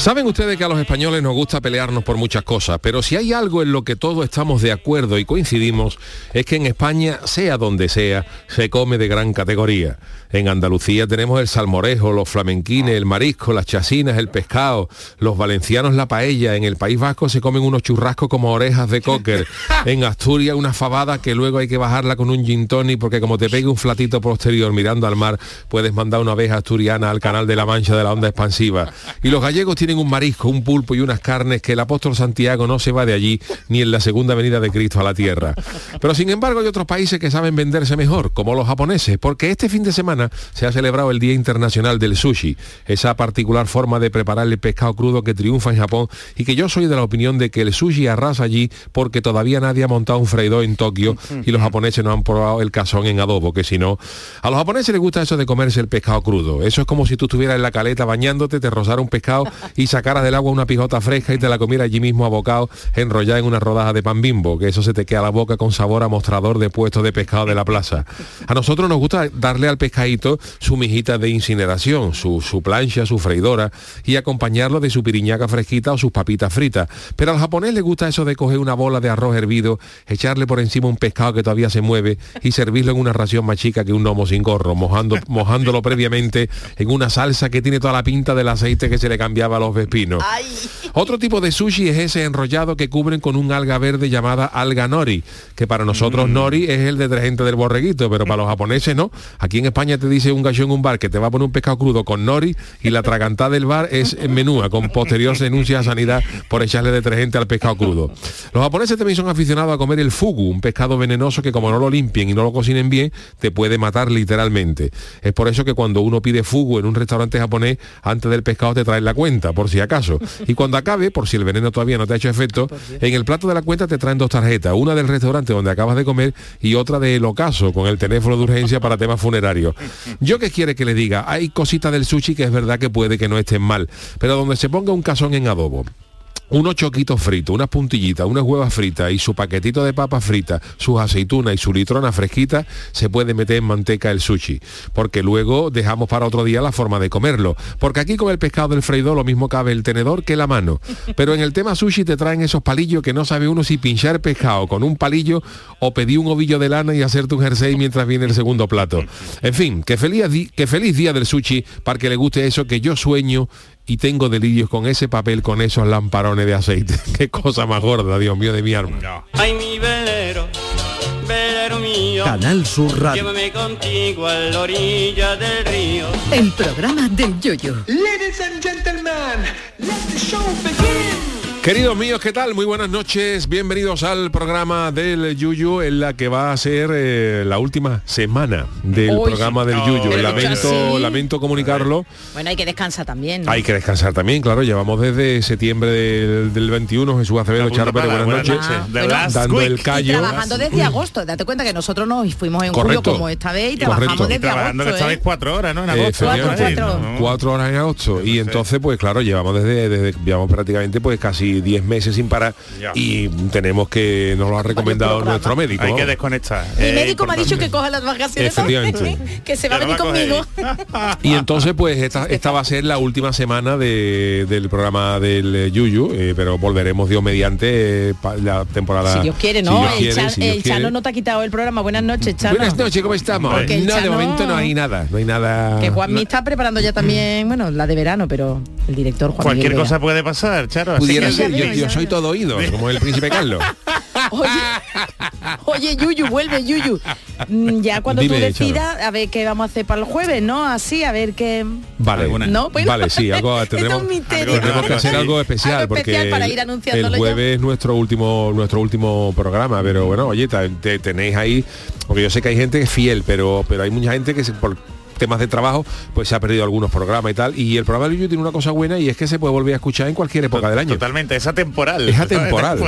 Saben ustedes que a los españoles nos gusta pelearnos por muchas cosas, pero si hay algo en lo que todos estamos de acuerdo y coincidimos, es que en España, sea donde sea, se come de gran categoría. En Andalucía tenemos el salmorejo, los flamenquines, el marisco, las chasinas, el pescado, los valencianos la paella, en el País Vasco se comen unos churrascos como orejas de cocker, en Asturias una fabada que luego hay que bajarla con un gin tonic porque como te pegue un flatito posterior mirando al mar, puedes mandar una abeja asturiana al canal de la Mancha de la onda expansiva. Y los gallegos tienen un marisco, un pulpo y unas carnes que el apóstol Santiago no se va de allí ni en la segunda venida de Cristo a la tierra. Pero sin embargo hay otros países que saben venderse mejor, como los japoneses, porque este fin de semana se ha celebrado el Día Internacional del Sushi, esa particular forma de preparar el pescado crudo que triunfa en Japón y que yo soy de la opinión de que el sushi arrasa allí porque todavía nadie ha montado un freidor en Tokio y los japoneses no han probado el cazón en adobo, que si no... A los japoneses les gusta eso de comerse el pescado crudo. Eso es como si tú estuvieras en la caleta bañándote, te rozara un pescado y sacaras del agua una pijota fresca y te la comieras allí mismo a bocado enrollada en una rodaja de pan bimbo, que eso se te queda a la boca con sabor a mostrador de puestos de pescado de la plaza. A nosotros nos gusta darle al pescadito su mijita de incineración, su, su plancha, su freidora y acompañarlo de su piriñaca fresquita o sus papitas fritas. Pero al japonés le gusta eso de coger una bola de arroz hervido, echarle por encima un pescado que todavía se mueve y servirlo en una ración más chica que un gnomo sin gorro, mojando, mojándolo previamente en una salsa que tiene toda la pinta del aceite que se le cambiaba a los vespinos. Otro tipo de sushi es ese enrollado que cubren con un alga verde llamada alga nori, que para nosotros nori es el detergente del borreguito, pero para los japoneses no. Aquí en España te dice un gallo en un bar que te va a poner un pescado crudo con nori y la tragantada del bar es menúa, con posterior denuncia a sanidad por echarle detergente al pescado crudo. Los japoneses también son aficionados a comer el fugu, un pescado venenoso que como no lo limpien y no lo cocinen bien, te puede matar literalmente. Es por eso que cuando uno pide fugu en un restaurante japonés, antes del pescado te traen la cuenta, por si acaso. Y cuando acabe, por si el veneno todavía no te ha hecho efecto, en el plato de la cuenta te traen dos tarjetas, una del restaurante donde acabas de comer y otra del ocaso, con el teléfono de urgencia para temas funerarios. Yo qué quiere que le diga, hay cositas del sushi que es verdad que puede que no estén mal, pero donde se ponga un cazón en adobo, unos choquitos fritos, unas puntillitas, unas huevas fritas y su paquetito de papas fritas, sus aceitunas y su litrona fresquita, se puede meter en manteca el sushi. Porque luego dejamos para otro día la forma de comerlo. Porque aquí con el pescado del freidor lo mismo cabe el tenedor que la mano. Pero en el tema sushi te traen esos palillos que no sabe uno si pinchar pescado con un palillo o pedir un ovillo de lana y hacerte un jersey mientras viene el segundo plato. En fin, que feliz, que feliz día del sushi para que le guste eso que yo sueño y tengo delirios con ese papel, con esos lamparones de aceite. Qué cosa más gorda, Dios mío de mi alma. Ay, mi velero, velero mío. Canal Sur Radio. Llévame contigo a la orilla del río. El programa del Yoyo. Ladies and gentlemen, let the show begin. Queridos míos, ¿qué tal? Muy buenas noches. Bienvenidos al programa del Yuyu en la que va a ser eh, la última semana del Uy. programa del. Yuyu. Pero Lamento, sí. lamento comunicarlo. Bueno, hay que descansar también. ¿no? Hay que descansar también, claro. Llevamos desde septiembre del, del 21. Jesús Acevedo, para, buenas buenas noches. Dando week. el Y callo. trabajando desde agosto. Date cuenta que nosotros nos fuimos en julio Correcto. como esta vez y Correcto. trabajamos Y desde trabajando que agosto. estabais ¿eh? cuatro horas, ¿no? En agosto. Cuatro, cuatro horas en agosto y entonces pues claro llevamos desde, desde llevamos prácticamente pues casi 10 meses sin parar Ya. y tenemos que nos lo ha recomendado nuestro médico Hay que desconectar. Mi Es médico me ha dicho que coja las vacaciones Efectivamente. que se va a venir conmigo. y entonces pues esta, esta va a ser la última semana de- del programa del eh, Yuyu eh, pero volveremos Dios mediante eh, la temporada Si Dios quiere, si ¿no? Dios el quiere, Chan- si Dios el quiere. Chano no te ha quitado el programa. Buenas noches, Chano. Buenas noches, ¿cómo estamos? Porque no, de momento no hay nada, no hay nada. Que Juanmi está preparando ya también, bueno, la de verano, pero el director Juan Cualquier Miguel cosa Vera. puede pasar, Charo. Pudiera ser, yo, soy todo oído, como el príncipe Carlos. Oye, Oye, Yuyu, vuelve, Yuyu. Mm, Ya cuando Dime, tú decidas, a ver qué vamos a hacer para el jueves, ¿no? Así, a ver qué... Vale, Alguna. ¿No? Bueno, vale, sí, algo tendremos, es un misterio. tendremos que hacer algo especial Algo porque especial para ir anunciándolo el ya. jueves es nuestro último nuestro último programa, pero bueno, oye, te- tenéis ahí, porque yo sé que hay gente que es fiel, pero pero hay mucha gente que se- por temas de trabajo pues se ha perdido algunos programas y tal y el programa de Yuyu tiene una cosa buena y es que se puede volver a escuchar en cualquier época del año Totalmente, es atemporal. Es atemporal.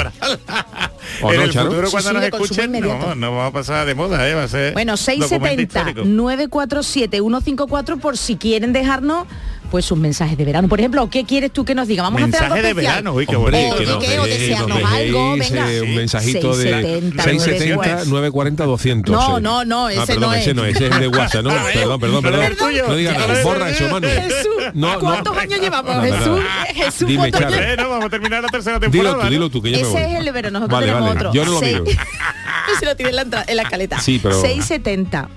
¿O en no, el Charo? futuro Sí, cuando sí, nos de consumo escuchen, inmediato. no, no vamos a pasar de moda, ¿eh? va a ser Bueno, documento 670 histórico. 947 154 por si quieren dejarnos pues sus mensajes de verano. Por ejemplo, ¿qué quieres tú que nos diga? Vamos a hacer algo de verano, uy, qué Hombre, bonito. O que o desearnos algo, venga. eh, un mensajito de 670, 670 940 200 No, no, no, Ah, ese perdón, no ese es. no, ese es el de WhatsApp, ¿no? perdón, perdón, No perdón. No digas nada, borra eso, Manu. Jesús, No, no. ¿cuántos años llevamos? Jesús, Jesús, Dime, ¿cuántos Charo. años? Eh, no, vamos a terminar la tercera Dilo temporada. tú, dilo ¿no? tú, que yo me voy. Ese es el de verano, nosotros Vale, tenemos vale, otro. yo no lo Seis- miro. Se lo tiene en la, entra- en la escaleta. Sí, pero- 670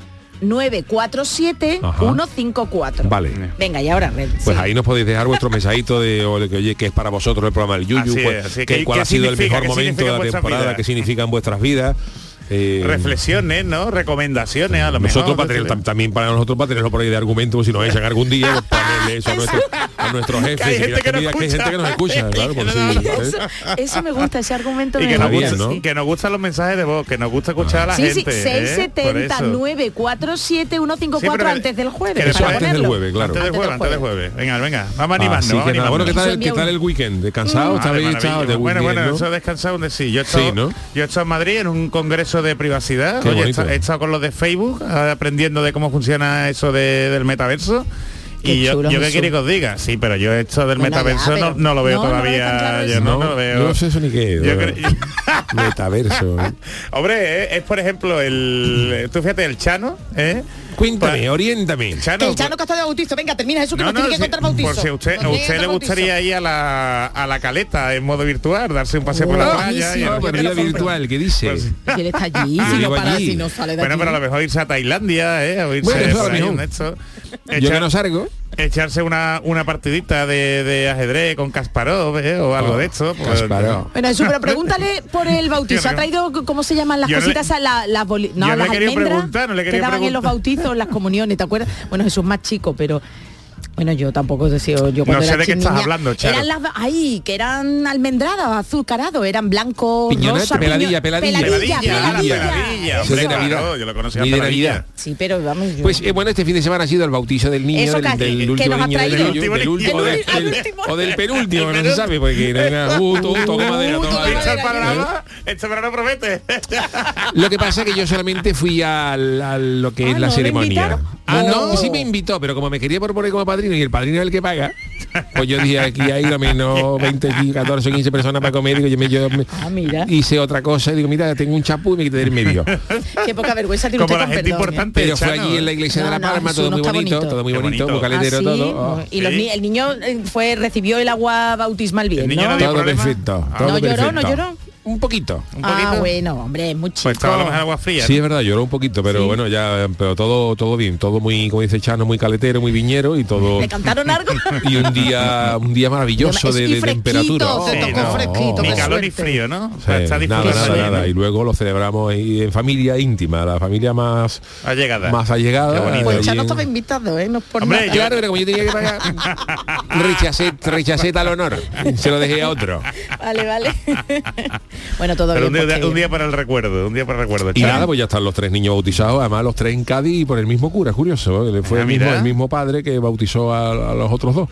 947 Ajá. 154. Vale. Venga, y ahora. Pues sí. ahí nos podéis dejar vuestro mensajito de oye, que es para vosotros el programa del Yuyu, Así pues, es, así es. que ¿Qué- cuál ha sido el mejor ¿Qué momento de la temporada, qué significa en vuestras vidas. Eh, Reflexiones, ¿no? Recomendaciones a lo nosotros mejor. tener- también para nosotros para tenerlo por ahí de argumento si nos echan algún día pues, ponerle eso a nuestro, a nuestro jefe Que hay y gente que no mira, que hay escucha. gente que nos escucha claro por si, ¿eh? Eso, eso me gusta, ese argumento Y me que nos, gusta. bien, gusta, ¿no? que nos gustan los mensajes de voz, que nos gusta escuchar a la Sí, gente. 670 Por eso. 947 154 Sí, pero que- antes del jueves. que eso para antes del jueves claro Antes del jueves, antes del jueves. Venga, venga, vamos a animarnos. Así vamos a que nada, bueno, ¿qué tal, qué tal el weekend? ¿Descansado? Vale, ¿Estabais maravilla. echados de bueno, weekend, bueno, no? eso descansado donde sí. Yo he estado, Sí, ¿no? yo he estado en Madrid en un congreso de privacidad. Qué Oye, he estado, he estado con los de Facebook aprendiendo de cómo funciona eso de- del metaverso. Qué Y yo, chulo, yo qué quiere que os diga, sí, pero yo esto del Bueno, ya, metaverso no, no lo veo no, todavía, yo eso. no, no lo veo. yo no sé eso ni qué es, metaverso ¿eh? Hombre, es, es, por ejemplo el, tú fíjate el Chano, ¿eh? cuéntame, Pa- oriéntame Chano, Que el Chano que está de bautizo. Venga, termina Jesús, que No, nos tiene no, que contar bautizo. por si a usted, a usted le gustaría ir a la, a la caleta en modo virtual, darse un paseo por la playa. y- pues vida virtual ¿qué dice? Pues- Si él está allí, Yo si no vivo para, allí. si no sale de Bueno, pero a lo mejor irse a Tailandia, ¿eh? O irse Bueno, eso por ahí. Yo Echar- que no salgo echarse una, una partidita de, de ajedrez con Kasparov ¿eh? o algo Oh, de esto. pues, Kasparov. Bueno, Jesús, pero pregúntale por el bautizo. Yo ¿Ha traído cómo se llaman las Yo no le- cositas? la- las boli- no, yo no las le quería almendras preguntar, no le quería que daban en los bautizos, las comuniones, ¿te acuerdas? Bueno, Jesús más chico, pero bueno, yo tampoco decía yo cuando No sé era de qué estás hablando, Charo. Eran las ay, que eran almendradas, azucarados, eran blancos, Piñonate, rosa, peladilla, piño- peladilla. peladilla, Peladilla, peladilla. hombre, Navidad. claro, yo lo conocía de. Navidad. Sí, pero vamos, yo- Pues eh, bueno, este fin de semana ha sido el bautizo del niño, Eso del, casi, del que último nos ha niño del El del último último, del- El del- último. o del penúltimo, no se sabe, porque venga, uh, madera, Uh. Este este verano promete. Lo que pasa es que yo solamente fui a, lo que Ah, es la ¿no le ceremonia. Ah, no, sí me invitó, pero como me quería proponer como padrino y el padrino es el que paga, pues yo dije aquí hay lo menos 20, 14 o 15 personas para comer, digo, yo, me, yo me- Ah, mira. hice otra cosa y digo, mira, tengo un chapú y me quité del medio. Qué poca vergüenza tiene Como usted la con gente perdón, ¿eh? importante. Pero fue allí en la iglesia No, de La no, Palma, Jesús, todo no muy bonito, bonito. todo muy Qué bonito, bonito. muy caletero Ah, sí, todo. oh. Y los el niño eh, fue recibió el agua bautismal bien, ¿no? no Todo problema? perfecto. Ah. todo No lloró, no lloró. Un poquito. Un Ah, poquito. bueno, hombre, es chico. Pues estaba a lo mejor agua fría. Sí, ¿no? es verdad, lloró un poquito, pero Sí. bueno, ya, pero todo, todo bien, todo muy, como dice Chano, muy caletero, muy viñero y todo. ¿Le cantaron algo? Y un día, un día maravilloso de, Y temperatura. te Sí, tocó no. fresquito, Ni calor ni suerte. frío, ¿no? Sí, Está nada, nada, nada. Y luego lo celebramos ahí en familia íntima, la familia más, Allegada. más allegada. Bonito. Pues allí ya no en- estaba invitado, ¿eh? No es por Hombre, nada. yo- Claro, pero como yo tenía que pagar, rechacé, rechacé tal honor. Se lo dejé a otro. Vale, vale. bueno, todo Pero un día, pues un día para el recuerdo, un día para el recuerdo. Y nada, pues ya están los tres niños bautizados, además los tres en Cádiz y por el mismo cura, curioso, ¿eh? fue Ah, el, mismo, mira. el mismo padre que bautizó a, a los otros dos.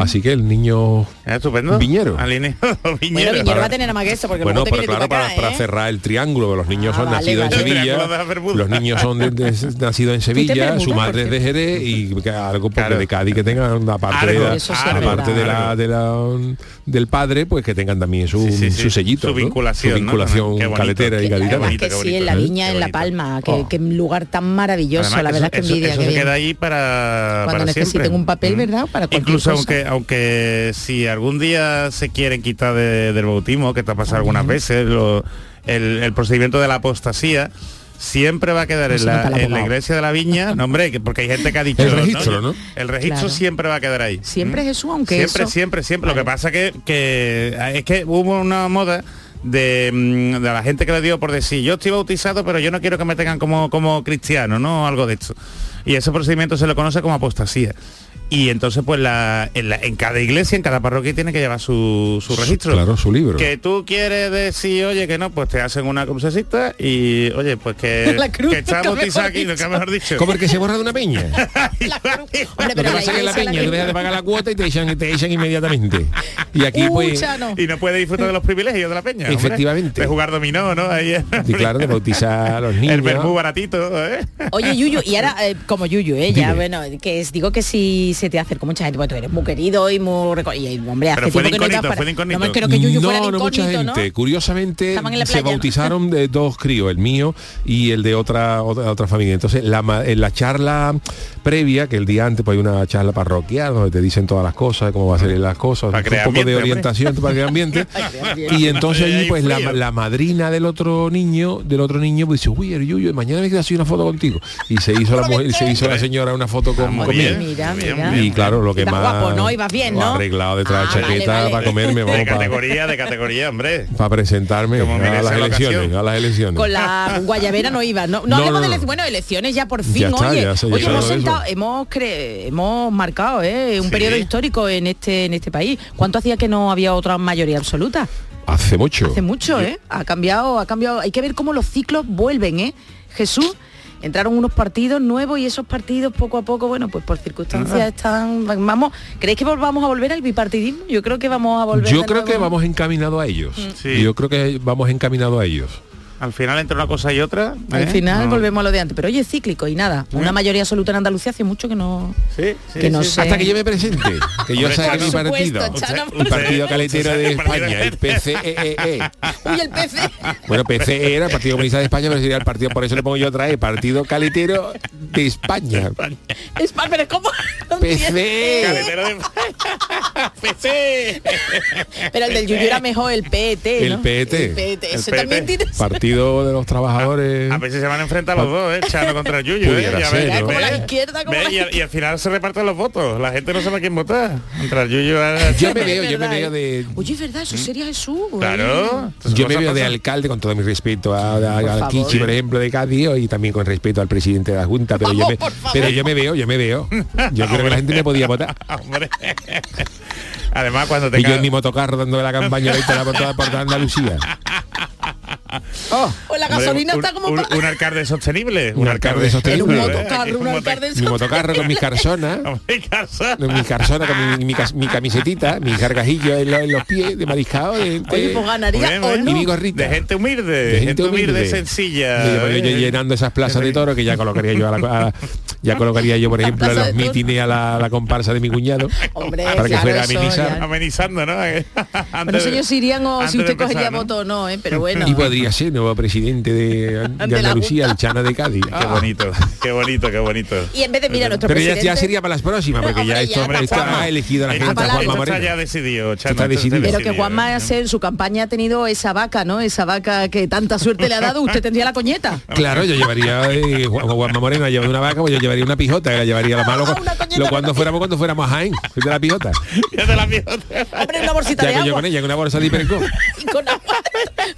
Así que el niño Ah, Estupendo. Viñero. Alineado, Bueno, Viñero. Viñero va a tener más que eso, porque Bueno, pero claro, para para, acá, para ¿eh? cerrar el triángulo, los niños Ah, son vale, nacidos vale. en Sevilla, los niños son de- de- nacidos en Sevilla, su madre es de Jerez y que algo porque Claro. de Cádiz que tengan una parte la, de la- del padre, pues que tengan también su, Sí, sí, sí. su sellito, Su ¿no? vinculación, su vinculación bonito. caletera y gaditana. que sí, en la ¿eh? viña, Qué en La. Palma, que, Oh. que lugar tan maravilloso, Además, la eso- verdad que envidia. eso se bien. queda ahí para, Cuando para necesiten siempre. un papel, Mm. ¿verdad? Para Incluso cosa. aunque aunque si algún día se quieren quitar de- del bautismo, que te ha pasado algunas veces, lo- el, el procedimiento de la apostasía siempre va a quedar en, la, en iglesia de la viña, no hombre, que porque hay gente que ha dicho El registro, ¿no? El registro Claro. siempre va a quedar ahí. Siempre ¿Mm? Jesús, aunque siempre, eso- siempre, siempre. Lo que pasa que, que es que hubo una moda de, mm, de la gente que le dio por decir, yo estoy bautizado, pero yo no quiero que me tengan como, como cristiano, ¿no? Algo de esto. Y ese procedimiento se le conoce como apostasía. Y entonces, pues la, en, la- en cada iglesia, en cada parroquia tiene que llevar su, su registro. Claro, su libro. Que tú quieres decir, oye, que no, pues te hacen una crucecita y, oye, pues que, La cruz, que está bautizado aquí, dicho. que mejor dicho. Como el que se borra de una peña. La cruz. Hombre, Lo que pasa es que en la peña tú dejas de pagar la cuota y te echan, te echan inmediatamente. Y aquí pues... Y no puede disfrutar de los privilegios de la peña. hombre. Efectivamente. De jugar dominó, ¿no? Ahí Y claro, de bautizar a los niños. El vermú baratito, ¿eh? Oye, Yuyu, y ahora, eh, como Yuyu, ¿eh? Ya, Dime. bueno, que es, digo que si se te acercó mucha gente, porque tú eres muy querido y muy... Y, hombre, hace Pero fue de tiempo que no fue de incógnito. No, me creo que Yuyu fuera de no, no mucha gente. ¿no? Curiosamente se bautizaron de dos críos, el mío y el de otra otra, otra familia. Entonces, la, en la charla previa, que el día antes pues hay una charla parroquial donde te dicen todas las cosas, cómo va a ser las cosas, Para un poco de ambiente, orientación para crear ambiente. y entonces allí Ahí pues la, la madrina del otro niño, del otro niño pues dice, uy, el Yuyo, mañana me queda así una foto contigo. Y se hizo la mujer, se hizo la señora una foto con, muy conmigo. Mira, Y claro, lo que más guapo, ¿no? Ibas bien, ¿no? arreglado detrás Ah, de vale, chaqueta vale. para comerme, De vamos, para, categoría, de categoría, hombre. para presentarme Como a las la elecciones, ocasión. a las elecciones. Con la guayabera no iba. No, no, No, hablemos no, de elecciones. Bueno, elecciones ya por fin, Ya está, oye. ya se- ya oye, hemos de sentado, hemos cre- hemos marcado ¿eh? un Sí. periodo histórico en este en este país. ¿Cuánto hacía que no había otra mayoría absoluta? Hace mucho. Hace mucho, ¿eh? Ha cambiado, ha cambiado. Hay que ver cómo los ciclos vuelven, ¿eh? Jesús. Entraron unos partidos nuevos y esos partidos poco a poco, bueno, pues por circunstancias están. Vamos, ¿creéis que vamos a volver al bipartidismo? Yo creo que vamos a volver. Yo creo nuevo. que vamos encaminados a ellos. Sí. Yo creo que vamos encaminados a ellos. Al final entre una cosa y otra. Al ¿eh? final No. volvemos a lo de antes. Pero oye, es cíclico y nada. Una mayoría absoluta en Andalucía hace mucho que no. Sí, sí, que no sí. sé. Hasta que yo me presente, que yo saque mi supuesto, partido. Chano, El partido caletero de España, el PCEE. Uy, el PC. Bueno, PCE era el Partido Comunista de España, pero sería el partido, por eso le pongo yo otra vez, Partido Caletero de España. Es más, pero entiendo. PCE. Caletero de- PC. Pero el del Yuyu era mejor el PET, ¿no? El PET. El PET. Eso también tiene. Partido de los Trabajadores. A veces se van a enfrentar los dos, ¿eh? Chano contra el Yuyu, ¿eh? Pudiera Ya ser, ves, ¿no? Como la izquierda, la Y, al- y al final se reparten los votos. La gente no sabe a quién votar. Contra el Yuyu. a- Yo me veo, yo me veo ¿eh? de... Oye, es verdad, eso sería Jesús. Claro. Yo me veo de alcalde, con todo mi respeto a, a-. Kichi, por ejemplo, de Cádiz, y también con respeto al presidente de la Junta, pero, yo, me, pero yo me veo, yo me veo. Yo creo que la gente me podía votar. Hombre. Además, cuando Y tenga... yo en mi motocarro dando la campaña por toda, por toda Andalucía. Oh, O la Hombre, gasolina un, está como... un- un alcalde sostenible. Un alcalde sostenible. En un ¿eh? motocarro, un alcalde mi motocarro con mis carsonas, Hombre, casa. mi carsona con mi, mi, mi camisetita, mis cargajillos en, los- en los pies de mariscado, de, de- Oye, pues ganaría bien, o no. y mi gorrita. De gente humilde. De gente humilde. sencilla. Y yo- yo- yo ¿eh? llenando esas plazas de toro que ya colocaría yo a la- a- ya colocaría yo por ejemplo en los mítines a la, la comparsa de mi cuñado Hombre, para que fuera eso amenizar. Amenizando, ¿no? Bueno, Antes no sé de- yo si irían o si usted cogería voto o no, ¿eh? pero bueno. y podría ser nuevo presidente de, de la Andalucía, el Chano de Cádiz. Qué bonito, qué bonito, qué bonito. Y en vez de mirar nuestro Pero ya, presidente... ya sería para las próximas, porque Hombre, ya esto ya, Juanma. ha elegido la gente Juanma está ya decidido, Chano, está decidido. Pero que Juanma ¿eh? en su campaña ha tenido esa vaca, ¿no? Esa vaca que tanta suerte le ha dado, usted tendría la coñeta. Claro, yo llevaría eh, Juan- Juanma Moreno ha llevado una vaca, pues yo llevaría una pijota, que la llevaría Una coñeta lo cuando fuéramos cuando fuéramos a Jaén, de la pijota. Te la pido. Hombre, una bolsita Ya de que yo agua con ella, con una bolsa de hiperco y con agua.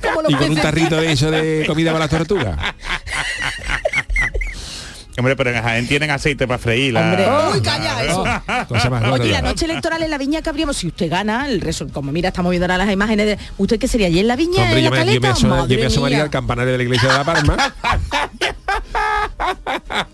Como los y con un. Tarrito de eso de comida para las tortugas. Hombre, pero en Jaén tienen aceite para freír. la- Hombre, uy, calla eso. Oh, más Oye, la noche electoral en la viña que habríamos, si usted gana, el resto, como mira, estamos viendo ahora las imágenes de ¿usted qué sería allí en la viña? Hombre, en yo la me, yo me asoma- yo me asomaría al campanario de la iglesia de La Palma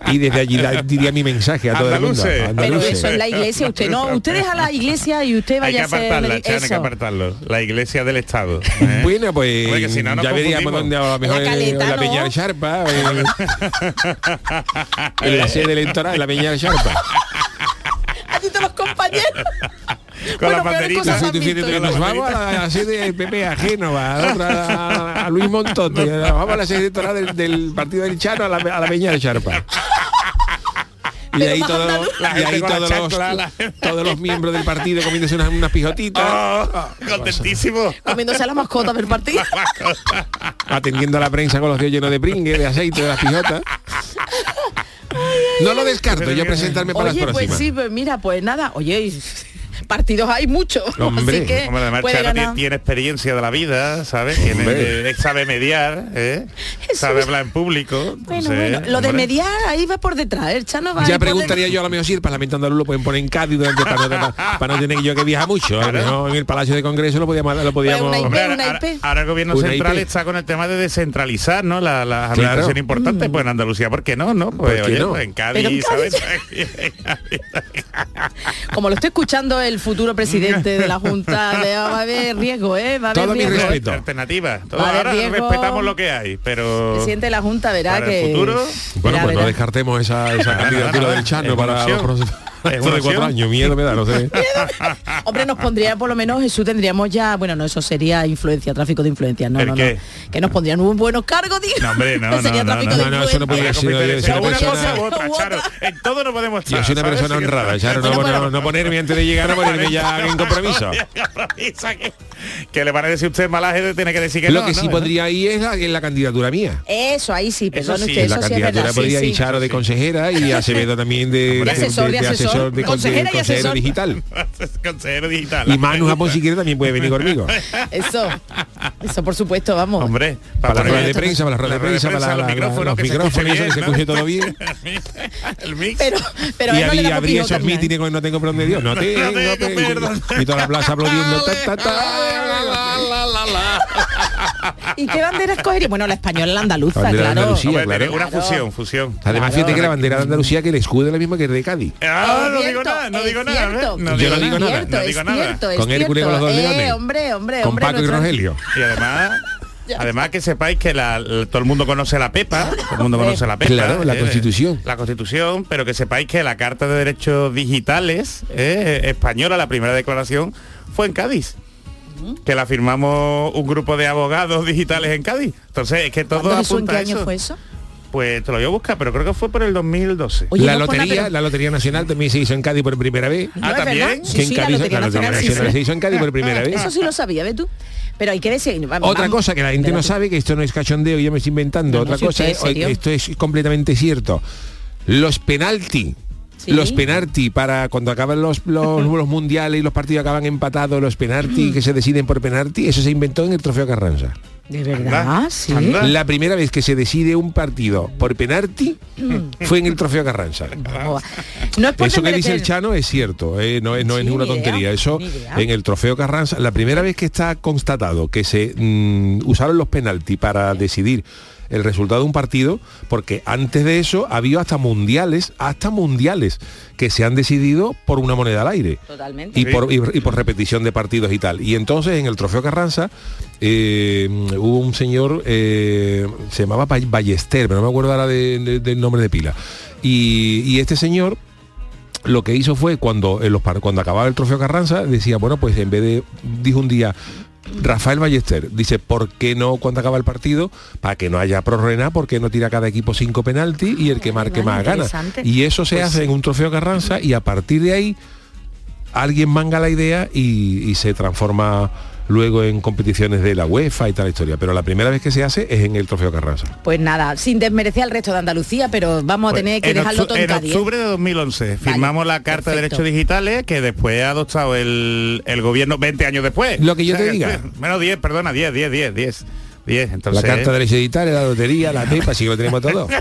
y desde allí da- diría mi mensaje a todo el mundo. Pero eso en la iglesia, usted no, usted deja la iglesia y usted Hay vaya a ser hay que apartarlo. La iglesia del Estado. ¿eh? Bueno, pues Hombre, que si no ya veríamos dónde a lo mejor La caleta, la ¿no? Peña del Sharpa, en la sede electoral, en la Peña del Sharpa. Allí te los compañeros. Con Bueno, las banderitas. Sí, nos vamos a la, sede del PP a Génova, a, otra, a, a Luis Montote, vamos a la sede electoral del, del partido del Chano a la, a la Peña del Sharpa. Y Pero ahí, más todo- andaluz. La y ahí todos, chancla, la- los, todos los miembros del partido comiéndose unas, unas pijotitas, Oh, contentísimo. Comiéndose a la mascota del partido. atendiendo a la prensa con los dedos llenos de pringue, de aceite, de las pijotas. No lo descarto, yo presentarme para Oye, las pues próximas. sí, pues mira, pues nada, oye, partidos hay muchos. Hombre, así que Hombre, además Charo tiene, experiencia de la vida, ¿sabes? Tiene, Hombre. eh, sabe mediar, ¿eh? sabe hablar en público. Bueno, sé, bueno, lo de mediar ahí va por detrás, el Chano va Ya preguntaría yo a lo mejor si el Parlamento andaluz lo pueden poner en Cádiz durante, para, no, para- para no tener yo que viajar mucho. A lo mejor en el Palacio de Congreso lo podíamos... Lo podíamos una IP. Hombre, ahora, una ahora- IP. ahora el gobierno Una central IP. está con el tema de descentralizar, ¿no? La- Las Claro. administraciones importantes, pues en Andalucía, ¿por qué no? no? Pues, ¿Por qué oye, no? pues en Cádiz, Cádiz- ¿sabes? Como lo estoy escuchando el futuro presidente de la Junta, le va a haber riesgo, ¿eh? Va a haber Todo mi riesgo. respeto. Alternativa. Todo- ahora riesgo. respetamos lo que hay, pero... Presidente de la Junta verá Para el que... futuro, Bueno, verá, pues no verá. descartemos esa, esa candidatura del Chano para los próximos Es dentro una de cuatro años. Miedo me da, no sé. Hombre, nos pondría por lo menos Jesús tendríamos ya, bueno, no, eso sería influencia, tráfico de influencia, no, ¿El no, qué? no. Que nos pondrían un buenos cargos, digo. No, hombre, no, sería no, no, tráfico no, de no, eso no podría ser. Una persona- cosa u otra, Charo. En todo no podemos estar. Yo soy una persona honrada, Charo, no, no- no ponerme antes de llegar, no ponerme ya en compromiso. que, le van a usted malaje de tener que decir que Lo no, que ¿no? sí podría ir es la, candidatura mía. Eso, ahí sí, perdón usted, la candidatura podría ir. Charo de consejera y Acevedo también de, De asesor, de asesor. de, Consejera y consejero asesor. digital. Consejero digital. Y Manu Japón si quiere también puede venir conmigo. Eso, eso por supuesto, vamos. Hombre, Para las poner- ruedas de prensa, para las ruedas de prensa, para la- los la- micrófonos, los micrófonos, eso que se escuche todo bien. El mix. Pero, pero y no pijo esos mítines que no tengo por dónde Dios. No tengo, tengo, pe- perdón. y toda la plaza aplaudiendo. Ta. ¿Y qué bandera escogería? Bueno, la española, la andaluza, Bandera de claro. Andalucía. Hombre, claro. Una fusión, fusión. Además, Claro. fíjate que la bandera de Andalucía que el escudo es la misma que el de Cádiz. Ah, no digo cierto, nada, no digo nada. cierto. No Yo no digo digo nada, nada. no es digo nada. cierto, Con Hércules con los dos cierto. leones. Eh, hombre, hombre, Con hombre. Paco y Rogelio. Y además, además que sepáis que la- el- todo el mundo conoce la PEPA, todo el mundo conoce la PEPA. Claro, la eh, Constitución. La Constitución, pero que sepáis que la Carta de Derechos Digitales eh, española, la primera declaración, fue en Cádiz. Que la firmamos un grupo de abogados digitales en Cádiz. Entonces, es que todo ¿Cuándo, Jesús, en apunta a año eso. fue eso? Pues te lo voy a buscar, pero creo que fue por el 2012. Oye, la no, lotería, pero- la lotería nacional también se hizo en Cádiz por primera vez. No, Ah, ¿también? Sí, sí, la Cádiz- Lotería la Lotería Nacional sí, Nacional sí. se hizo en Cádiz por primera vez. Eso sí lo sabía, ¿ves tú? Pero hay que decir... vamos, Otra vamos. cosa que la gente no sabe, que esto no es cachondeo, yo me estoy inventando. No, no, Otra si cosa usted es, esto es completamente cierto. Los penalti. Sí. Los penalti para cuando acaban los, los, los mundiales y los partidos acaban empatados, los penalti que se deciden por penalti, eso se inventó en el trofeo Carranza. De verdad, Anda, sí. anda. La primera vez que se decide un partido por penalti fue en el trofeo Carranza. No es Eso que dice el Chano es cierto, eh, no, es, no es Sí, ninguna ni idea, tontería. Eso ni en el trofeo Carranza, la primera vez que está constatado que se mm, usaron los penaltis para decidir el resultado de un partido, porque antes de eso había hasta mundiales, hasta mundiales, que se han decidido por una moneda al aire. Totalmente. Y Sí. por, y, y por repetición de partidos y tal. Y entonces en el trofeo Carranza eh, hubo un señor, eh, se llamaba Ball- Ballester, pero no me acuerdo ahora de- de- del nombre de pila. Y, y este señor lo que hizo fue cuando en los par- cuando acababa el trofeo Carranza decía bueno pues en vez de dijo un día Rafael Ballester dice ¿por qué no cuando acaba el partido para que no haya prórroga nada, por qué no tira cada equipo cinco penaltis y el que marque más gana y eso se hace en un trofeo Carranza y a partir de ahí alguien manga la idea y, y se transforma luego en competiciones de la UEFA y tal historia pero la primera vez que se hace es en el trofeo Carranza Pues nada, sin desmerecer al resto de Andalucía, pero vamos a Pues, tener que dejarlo todo en. ¿eh? octubre de 2011 firmamos la Carta de. Derechos Digitales que después ha adoptado el, el gobierno 20 años después. Lo que yo te diga. Menos 10, perdona, 10, 10, 10, 10. 10, entonces... la carta de derecho digital la lotería la pepa sí que lo tenemos todo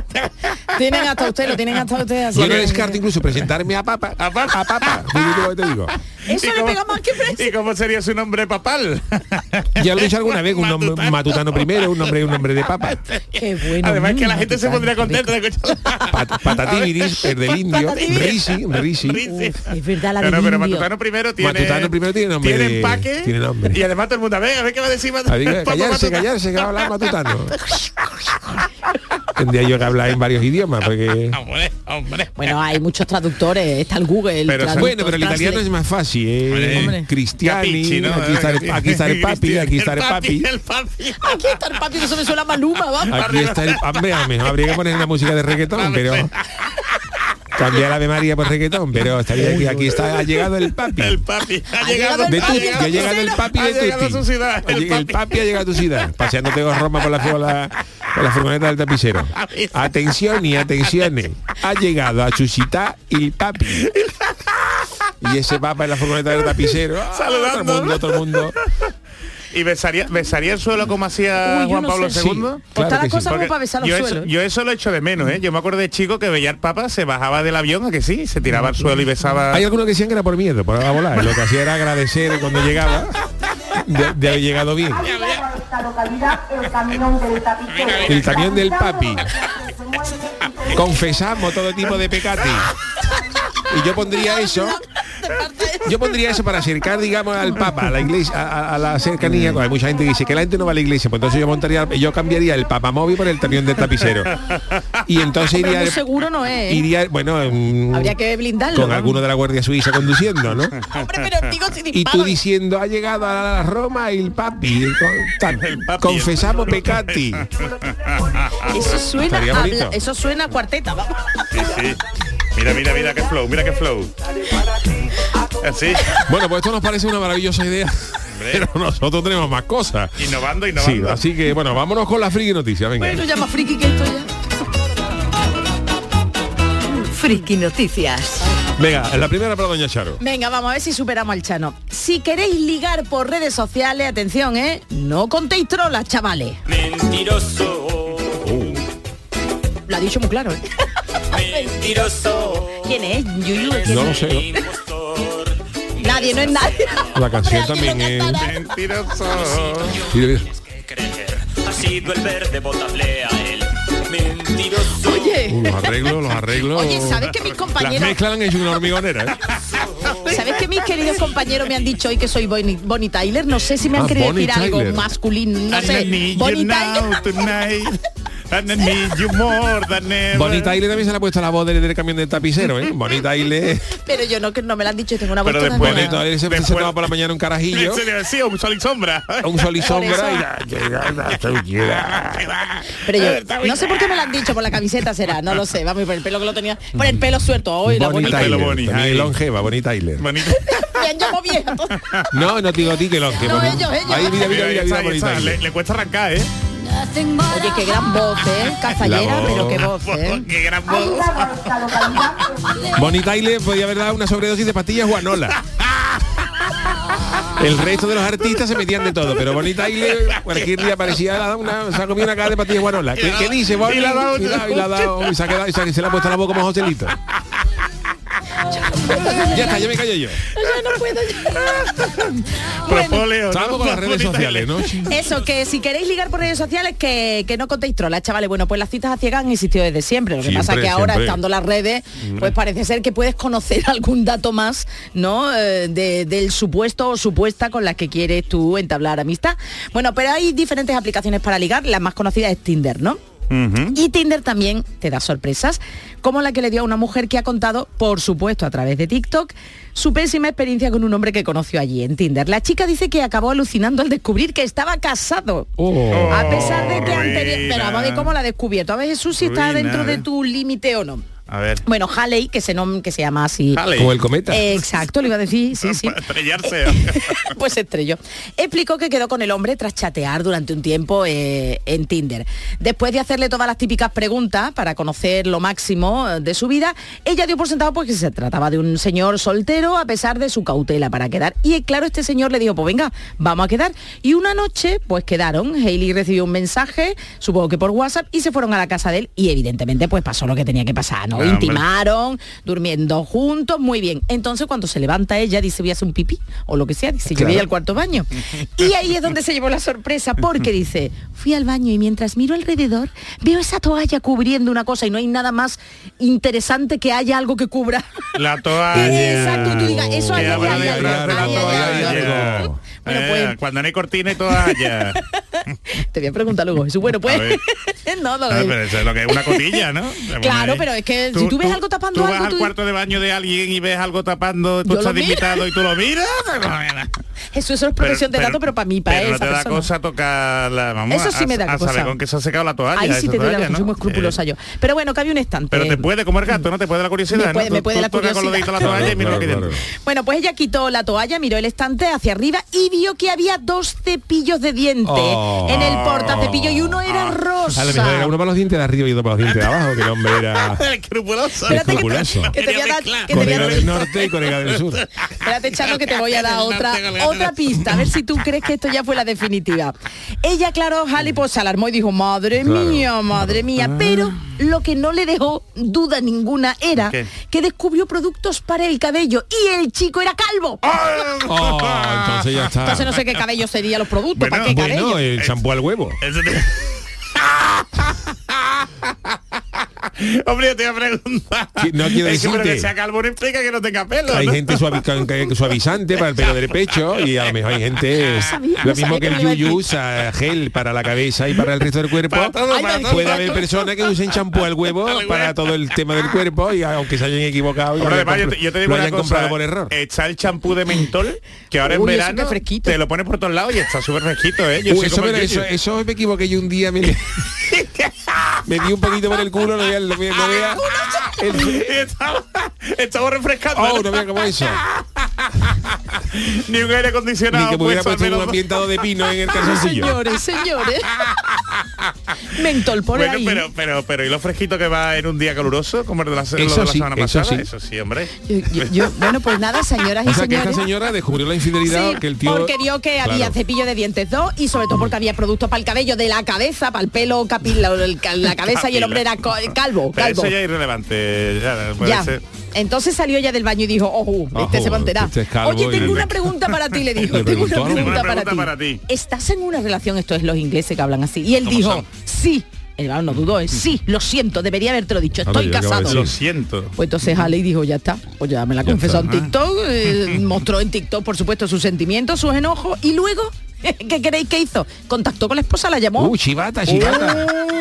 Tienen hasta usted, lo tienen hasta usted así. yo no descarto incluso presentarme a papa a papa, a papa. Te digo Eso ¿Y le cómo- pega más que precio. ¿Y cómo sería su nombre papal? Ya lo he dicho alguna vez, un nombre matutano primero, un nombre, un nombre de papa. Qué bueno. Además que la gente se pondría contenta de escuchar. Pat- Patativiris, el del indio. Risi, Risi. Es verdad la No, no, pero. Matutano primero tiene... Matutano primero tiene nombre Tiene empaque. tiene nombre. Y además todo el mundo, a ver, a ver qué va a decir Matutano. Callarse, callarse, que va a hablar matutano. Tendría yo que hablar en varios idiomas, porque... Hombre, hombre. Bueno, hay muchos traductores, está el Google. Pero traductor, Bueno, pero el italiano es más fácil, ¿eh? Cristiani, aquí, está el, aquí está el papi, aquí está el papi. El papi. Aquí está el papi, eso me suena Maluma, vamos. Aquí está el... Hombre, habría que poner una música de reggaetón, pero... Cambiar la de María por reggaetón, pero estaría aquí, aquí está, ha llegado el papi. El papi. Ha, Ha llegado, de ya ha llegado el papi Ha de llegado a su ciudad, el papi. ha llegado a tu ciudad, paseándote con Roma por la, por la, por la furgoneta del tapicero. Atención y atención, ha llegado a ciudad el papi. y ese papa en la furgoneta del tapicero. ¡ah! Saludando. Todo el mundo, todo el mundo. ¿Y besaría, besaría el suelo como hacía Uy, Juan no Pablo sé. II? Sí. Pues Claro está la que sí. cosa como Porque para besar los yo, eso, suelos. yo eso lo echo de menos, ¿eh? Yo me acuerdo de chico que veía al Papa, se bajaba del avión, a que sí, se tiraba al suelo y besaba... Hay algunos que decían que era por miedo, por a volar. Lo que hacía era agradecer cuando llegaba de, de haber llegado bien. El camión del papi. Confesamos todo tipo de pecati. Y yo pondría eso. Yo pondría eso para acercar, digamos, al Papa, a la iglesia, a, la cercanía. Hay mucha gente que dice que la gente no va a la iglesia, pues entonces yo montaría, yo cambiaría el Papa móvil por el camión del tapicero. Y entonces iría, muy seguro no es, ¿eh? iría, bueno, mm, Habría que blindarlo. con alguno de la Guardia Suiza conduciendo, ¿no? Hombre, pero digo si Y tú diciendo, ha llegado a Roma el papi, con- tal, El papi. confesamos pecati. Eso suena, a eso suena a cuarteta, vamos. Sí, sí. Mira, mira, mira qué flow, mira qué flow. Así, Bueno, pues esto nos parece una maravillosa idea, pero nosotros tenemos más cosas. innovando, Sí, innovando. así que bueno, vámonos con la friki noticia, venga. Bueno, ya más friki que esto ya. Friki Noticias. Venga, la primera para Doña Charo. Venga, vamos a ver si superamos al Chano. Si queréis ligar por redes sociales, atención, ¿eh? No contéis trolas, chavales. Mentiroso, Lo ha dicho muy claro, ¿eh? Mentiroso. ¿Quién es? Yuyu, ¿quién No lo es? sé. ¿no? Nadie, no es nadie. La canción también es... Mentiroso. Ha sido el verde botable a él. Mentiroso. Oye, Uh, los arreglos, los arreglos. oye, ¿sabes que mis Las compañeros... mezclas han hecho una hormigonera. ¿eh? ¿Sabes que mis queridos compañeros me han dicho hoy que soy Bonnie, Bonnie Tyler? No sé si me han Ah, querido Bonnie decir algo Tyler. masculino, no sé. Bonnie Tyler. Bonita Aile también se le ha puesto la voz del, del camión del tapicero, ¿eh? Bonita Aile. Pero yo no, que no me lo han dicho, tengo una voz Pero después. Bonita Aile se, toma por la mañana un carajillo. Sí, un sol y sombra. Un sol y sombra la- Pero yo, no sé por qué me lo han dicho, por la camiseta será, no lo sé, vamos, por el pelo que lo tenía, por el pelo suelto, hoy la bonita. Bonnie, también ay. longeva, han llamado vieja. No, no te digo a ti que longe. No, ellos, ellos. Ahí, mira, mira, Mira, le cuesta arrancar, ¿eh? Oye, qué gran voz, ¿eh? Cazallera, La voz. pero qué voz, ¿eh? Qué gran voz. Bonnie Tyler podía haber dado una sobredosis de pastillas guanola. El resto de los artistas se metían de todo, pero Bonnie Tyler cualquier día parecía una, se ha comido una cara de pastillas guanola. ¿Qué, qué dice? Y le ha dado Y la- y le ha dado- y se ha quedado- y se, se le ha puesto la boca como Joselito. Ya está, ya me callo yo. Ya no puedo ya. Propóleo, ¿no? Estamos con las redes sociales, ¿no? Eso, que si queréis ligar por redes sociales, que, que no contéis trolas, chavales. Bueno, pues las citas a ciegas han existido desde siempre. Lo que pasa Siempre, que ahora, siempre. estando las redes, pues parece ser que puedes conocer algún dato más, ¿no? Eh, de- del supuesto o supuesta con la que quieres tú entablar amistad. Bueno, pero hay diferentes aplicaciones para ligar. La más conocida es Tinder, ¿no? Y Tinder también te da sorpresas, como la que le dio a una mujer que ha contado, por supuesto, a través de TikTok, su pésima experiencia con un hombre que conoció allí en Tinder. La chica dice que acabó alucinando al descubrir que estaba casado. Oh. A pesar de que anterior... Ruina. Pero vamos a ver cómo la ha descubierto. A ver Jesús si está dentro de ¿eh? tu límite o no. A ver. Bueno, Haley, que se, nom- que se llama así. Haley. Como el cometa. Eh, Exacto, le iba a decir, sí, sí. Para estrellarse. pues se estrelló. Explicó que quedó con el hombre tras chatear durante un tiempo eh, en Tinder. Después de hacerle todas las típicas preguntas para conocer lo máximo eh, de su vida, ella dio por sentado pues, que se trataba de un señor soltero a pesar de su cautela para quedar. Y eh, claro, este señor le dijo, pues venga, vamos a quedar. Y una noche, pues quedaron. Hailey recibió un mensaje, supongo que por WhatsApp, y se fueron a la casa de él y evidentemente pues pasó lo que tenía que pasar, ¿no? Intimaron, durmiendo juntos, muy bien. Entonces cuando se levanta ella, dice, voy a hacer un pipí, o lo que sea, dice, yo voy al cuarto baño. Y ahí es donde se llevó la sorpresa, porque dice, fui al baño y mientras miro alrededor, veo esa toalla cubriendo una cosa y no hay nada más interesante que haya algo que cubra. La toalla. Exacto, tú digas, eso hay, Bueno, Eh, pues- Cuando no hay cortina y toalla. Te voy a preguntar luego, Jesús. Bueno, pues... No, no, Ah, pero eso es lo que es una cotilla, ¿no? Claro, pero es que si tú ves algo tapando tú algo, vas al tú- cuarto de baño de alguien y ves algo tapando, tú Yo lo estás invitado y tú lo miras. Eso, eso es protección de datos, pero para mí, para pero no esa te da persona. cosa tocar la vamos Eso sí a- me da a, cosa. saber con qué se ha secado la toalla. Ahí sí te doy la toalla, razón, soy ¿no? muy escrupulosa Eh, yo. Pero bueno, que había un estante. Pero te puede comer gato, ¿no? Te puede la curiosidad, Me puede- ¿no? me puede tú la curiosidad. deditos la toalla y mira lo que hay Claro, dentro. claro. Bueno, pues ella quitó la toalla, miró el estante hacia arriba y vio que había dos cepillos de dientes Oh. en el portacepillo y uno era A lo mejor rosa. era uno para los dientes de arriba y otro para los dientes de abajo, que el hombre era Escrupuloso. Espérate que, escrupuloso. que te voy a dar, que te voy a Corea dar- del Norte y Corea del Sur. Espérate, Chano, que te voy a dar otra, otra pista, a ver si tú crees que esto ya fue la definitiva. Ella, claro, pues se alarmó y dijo, madre Claro, mía, madre mía. Pero lo que no le dejó duda ninguna era ¿Qué? que descubrió productos para el cabello y el chico era calvo. Oh, entonces ya está. Entonces no sé qué cabello serían los productos, Bueno, para qué cabello. El champú al huevo. Hombre, yo te iba a preguntar. No quiero Es que, pero decirte. que sea calvo no implica que no tenga pelo. Hay ¿no? gente suavi- suavizante para el pelo del pecho y a lo mejor hay gente sabía, lo mismo que el yuyu usa gel para la cabeza y para el resto del cuerpo. Para todo, Ay, para me todo. Puede haber personas que usen champú al huevo para todo el tema del cuerpo y aunque se hayan equivocado y Hombre, lo hayan además, yo te, yo te digo lo una hayan cosa, comprado por error. Está el champú de mentol, que ahora en Uy, eso verano te lo pones por todos lados y está súper fresquito, ¿eh? Yo Uy, soy eso, me equivoqué yo un día me, me di un poquito por el culo, no vea, no vea, no vea el- estaba, estaba refrescando. Oh, no vea como eso. Ni un aire acondicionado. Ni que me hubiera puesto al puesto un ambientado de pino en el calzoncillo. Señores, señores. Mentol por Bueno, ahí. pero, pero, pero, ¿y lo fresquito que va en un día caluroso, como el de la, lo de Eso la sí, semana eso pasada? sí. Eso sí, hombre. Yo- yo- yo- bueno, pues nada, señoras y O sea que señores. esta señora descubrió la infidelidad Sí, que el tío porque vio que había cepillo de dientes dos y sobre todo porque había productos para el cabello de la cabeza, para el pelo capilar, la cabeza y el hombre era co- calvo, Pero calvo. eso ya es irrelevante. Ya, puede Ya. ser. Entonces salió ella del baño y dijo, ojo, este se va a enterar. este es calvo Oye, tengo una pregunta para ti, le dijo. Tengo una pregunta, para, ti. para ti. ¿Estás en una relación? Esto es los ingleses que hablan así. Y él ¿Cómo dijo, son? sí. El varón no dudó, ¿eh? sí, lo siento, debería haberte lo dicho, estoy casado. Lo siento. Pues entonces Ale dijo, ya está, pues ya me la confesó en está. TikTok, eh, mostró en TikTok, por supuesto, sus sentimientos, sus enojos, y luego, ¿qué queréis que hizo? Contactó con la esposa, la llamó, Uh, chivata, chivata. la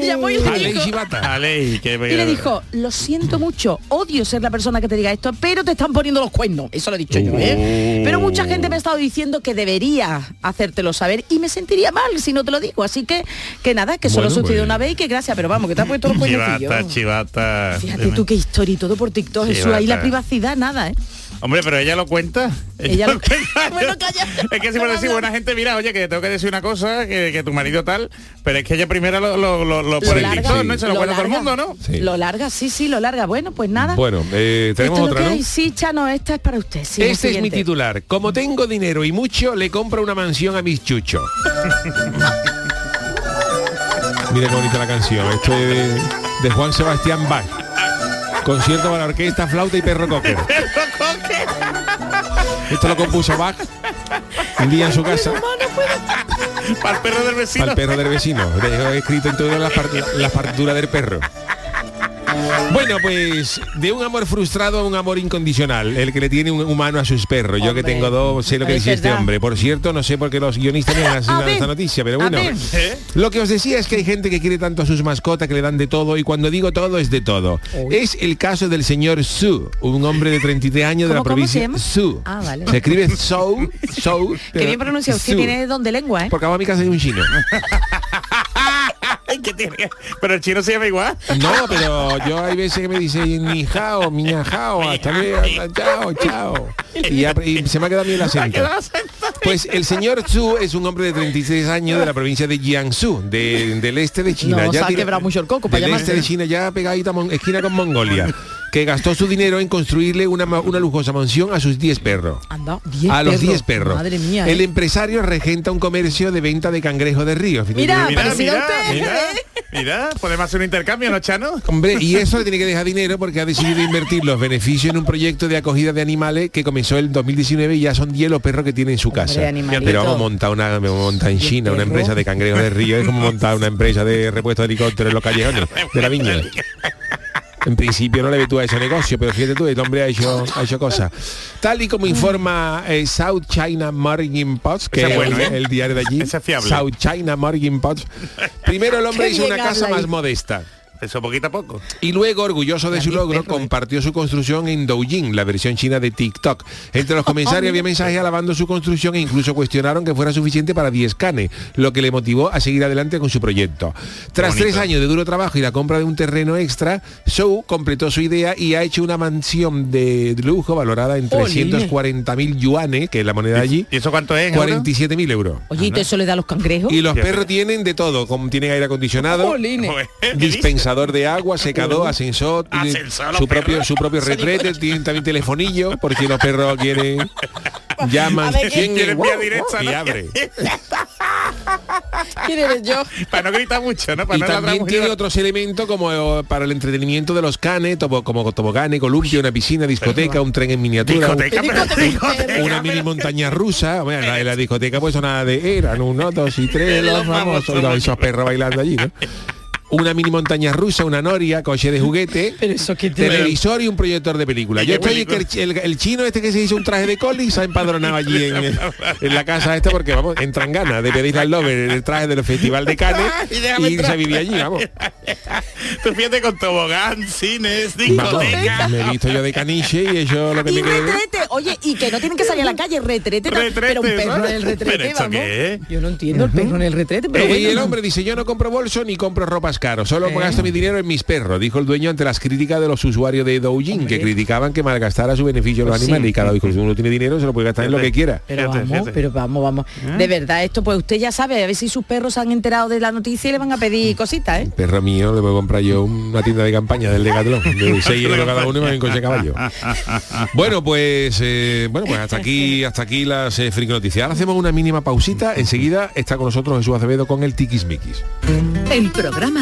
llamó y le Ale dijo, chivata. Que y le dijo, lo siento mucho, odio ser la persona que te diga esto, pero te están poniendo los cuernos. Eso lo he dicho yo, ¿eh? Pero mucha gente me ha estado diciendo que debería hacértelo saber y me sentiría mal si no te lo digo. Así que, que nada, que solo Bueno, sucedió pues- una vez y que gracias, pero vamos, que te has puesto los Chivata, cuernecillos. chivata. Fíjate tú qué historia y todo por TikTok, Jesús, ahí la Chivata. privacidad, nada, ¿eh? Hombre, pero ella lo cuenta. Ella lo- cuenta. Bueno, calla. Es que si por decir buena gente, mira, oye, que te tengo que decir una cosa, que, que tu marido tal, pero es que ella primero lo, lo, lo, lo pone larga, TikTok, ¿no? Y se lo, lo cuenta todo el larga. mundo, ¿no? Sí. Lo larga, sí, sí, lo larga. Bueno, pues nada. Bueno, eh, tenemos Esto es lo otra, que ¿no? hay. Sí, Chano, esta es para usted. Sí, Este es mi titular. Como tengo dinero y mucho, le compro una mansión a mis chuchos. Mira qué bonita la canción. Esto es de, de Juan Sebastián Bach. Concierto para orquesta, flauta y perro cocker. Esto lo compuso Bach un día en su casa Para el perro del vecino. al perro del vecino. Dejó escrito en todas las, part- las partituras del perro. Bueno, pues de un amor frustrado a un amor incondicional, el que le tiene un humano a sus perros. Yo que tengo dos, sé lo que es dice este hombre. Por cierto, no sé por qué los guionistas me han asignado esta noticia, pero bueno. ¿Eh? Lo que os decía es que hay gente que quiere tanto a sus mascotas que le dan de todo y cuando digo todo es de todo. Es el caso del señor Su, un hombre de 33 años de la ¿Cómo, cómo se provincia llama? Su. Ah, vale. Se escribe Sou, Sou. Qué bien pronunciado. Usted Su. tiene don de lengua, ¿eh? Porque vamos a mi casa de un chino. Ay, ¿qué tiene que- Pero el chino se llama igual. No, pero yo hay veces que me dice ni jao, miña jao, hasta luego, chao, chao. Y, ya- y se me ha quedado bien el acento. Pues el señor Zhu es un hombre de 36 años de la provincia de Jiangsu, de- del este de China. No, se ha tiene- quebrado mucho el coco para Del este de China, ya pegadita esquina con Mongolia, que gastó su dinero en construirle una, una lujosa mansión a sus 10 perros. Anda, 10 A los perros. 10 perros. Madre mía. El ¿eh? empresario regenta un comercio de venta de cangrejo de río. Mira, Mira, mira, mira, ¿eh? mira, podemos hacer un intercambio, ¿no, Chano? Hombre, y eso le tiene que dejar dinero porque ha decidido invertir los beneficios en un proyecto de acogida de animales que comenzó en 2019 y ya son 10 los perros que tiene en su Hombre, casa. animalito. Pero vamos a montar una vamos a montar en ¿Y el China una empresa de cangrejos de río, es como montar una empresa de repuesto de helicópteros en los callejones de la viña. En principio no le ve tú a ese negocio, pero fíjate tú, el hombre ha hecho, ha hecho cosas. Tal y como informa eh, South China Morning Post, que es bueno, el, ¿eh? el diario de allí, Ese es fiable. South China Morning Post, primero el hombre hizo una casa más modesta. Eso poquito a poco. Y luego, orgulloso de su logro, perro, ¿eh? compartió su construcción en Douyin, la versión china de TikTok. Entre los comentarios había mensajes alabando su construcción e incluso cuestionaron que fuera suficiente para 10 canes, lo que le motivó a seguir adelante con su proyecto. Tras Bonito. tres años de duro trabajo y la compra de un terreno extra, Shou completó su idea y ha hecho una mansión de lujo valorada en Jolines. 340.000 yuanes, que es la moneda de allí, ¿Y eso cuánto es? en euros? 47.000 euros. Oye, ¿y eso le da a los cangrejos? Y los perros tienen de todo, como tienen aire acondicionado, Jolines. De agua, secador, ascensor, tiene Ascensor, su propio su propio retrete, tienen también telefonillo, por si los perros quieren llaman ¿quién ¿quién quiere directa, y no? abre. ¿Quién eres yo? Para no gritar mucho, ¿no? Para Y no también tiene mucho. otros elementos como eh, para el entretenimiento de los canes, como toboganes, columpio, una piscina, discoteca, un tren en miniatura, un- Discoteca, pero Discoteca. discoteca, una mini montaña rusa. Bueno, la, la discoteca pues nada de eran uno, dos y tres, los famosos. esos perros bailando allí, ¿no? Una mini montaña rusa, una noria, coche de juguete, Pero eso que te... televisor y un proyector de película. ¿Y Yo estoy que el, chi- el- el chino este que se hizo un traje de coli se ha empadronado allí en, en la casa esta porque vamos, entran ganas de pedirle al Lover el traje del Festival de Cannes Y se vivía allí, vamos. Tú fíjate con tobogán, cines, discoteca. me he visto yo de caniche y eso lo que Y me quedé. retrete, oye, y que no tienen que salir a la calle, retrete, pero un perro en el retrete, ¿Pero esto vamos. qué? Yo no entiendo el perro en el retrete, pero Eh, bueno, y el no. hombre dice, yo no compro bolso ni compro ropas caros, solo Eh. gasto mi dinero en mis perros, dijo el dueño ante las críticas de los usuarios de Douyin, que criticaban que malgastara su beneficio en los Pues sí. animales y cada vez que uno tiene dinero se lo puede gastar en lo que quiera. Pero vamos, pero vamos, vamos. De verdad, esto pues usted ya sabe, a ver si sus perros se han enterado de la noticia y le van a pedir cositas, ¿eh? Perro mío, le voy a comprar yo una tienda de campaña del Decathlon, de 6 euros cada uno y me voy en coche de caballo. Bueno, pues eh, bueno, pues hasta aquí, hasta aquí las eh, friki noticias. Ahora hacemos una mínima pausita. Enseguida está con nosotros Jesús Acevedo con el Tiquismiquis. El programa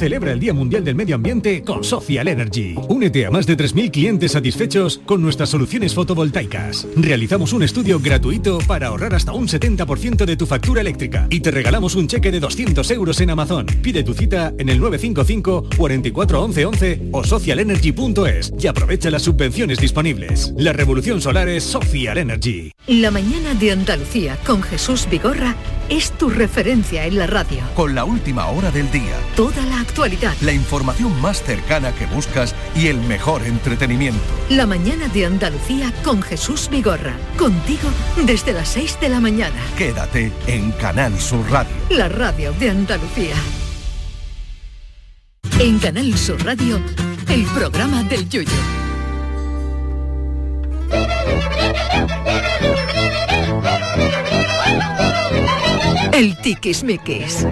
Celebra el Día Mundial del Medio Ambiente con Social Energy. Únete a más de 3.000 clientes satisfechos con nuestras soluciones fotovoltaicas. Realizamos un estudio gratuito para ahorrar hasta un 70% de tu factura eléctrica y te regalamos un cheque de 200 euros en Amazon. Pide tu cita en el 955 44 11 11 o socialenergy.es y aprovecha las subvenciones disponibles. La revolución solar es Social Energy. La mañana de Andalucía con Jesús Vigorra es tu referencia en la radio. Con la última hora del día, Toda la actualidad. la información más cercana que buscas y el mejor entretenimiento. La mañana de Andalucía con Jesús Vigorra. Contigo desde las 6 de la mañana. Quédate en Canal Sur Radio. La radio de Andalucía. En Canal Sur Radio, el programa del Yoyo. El tiquismiquis.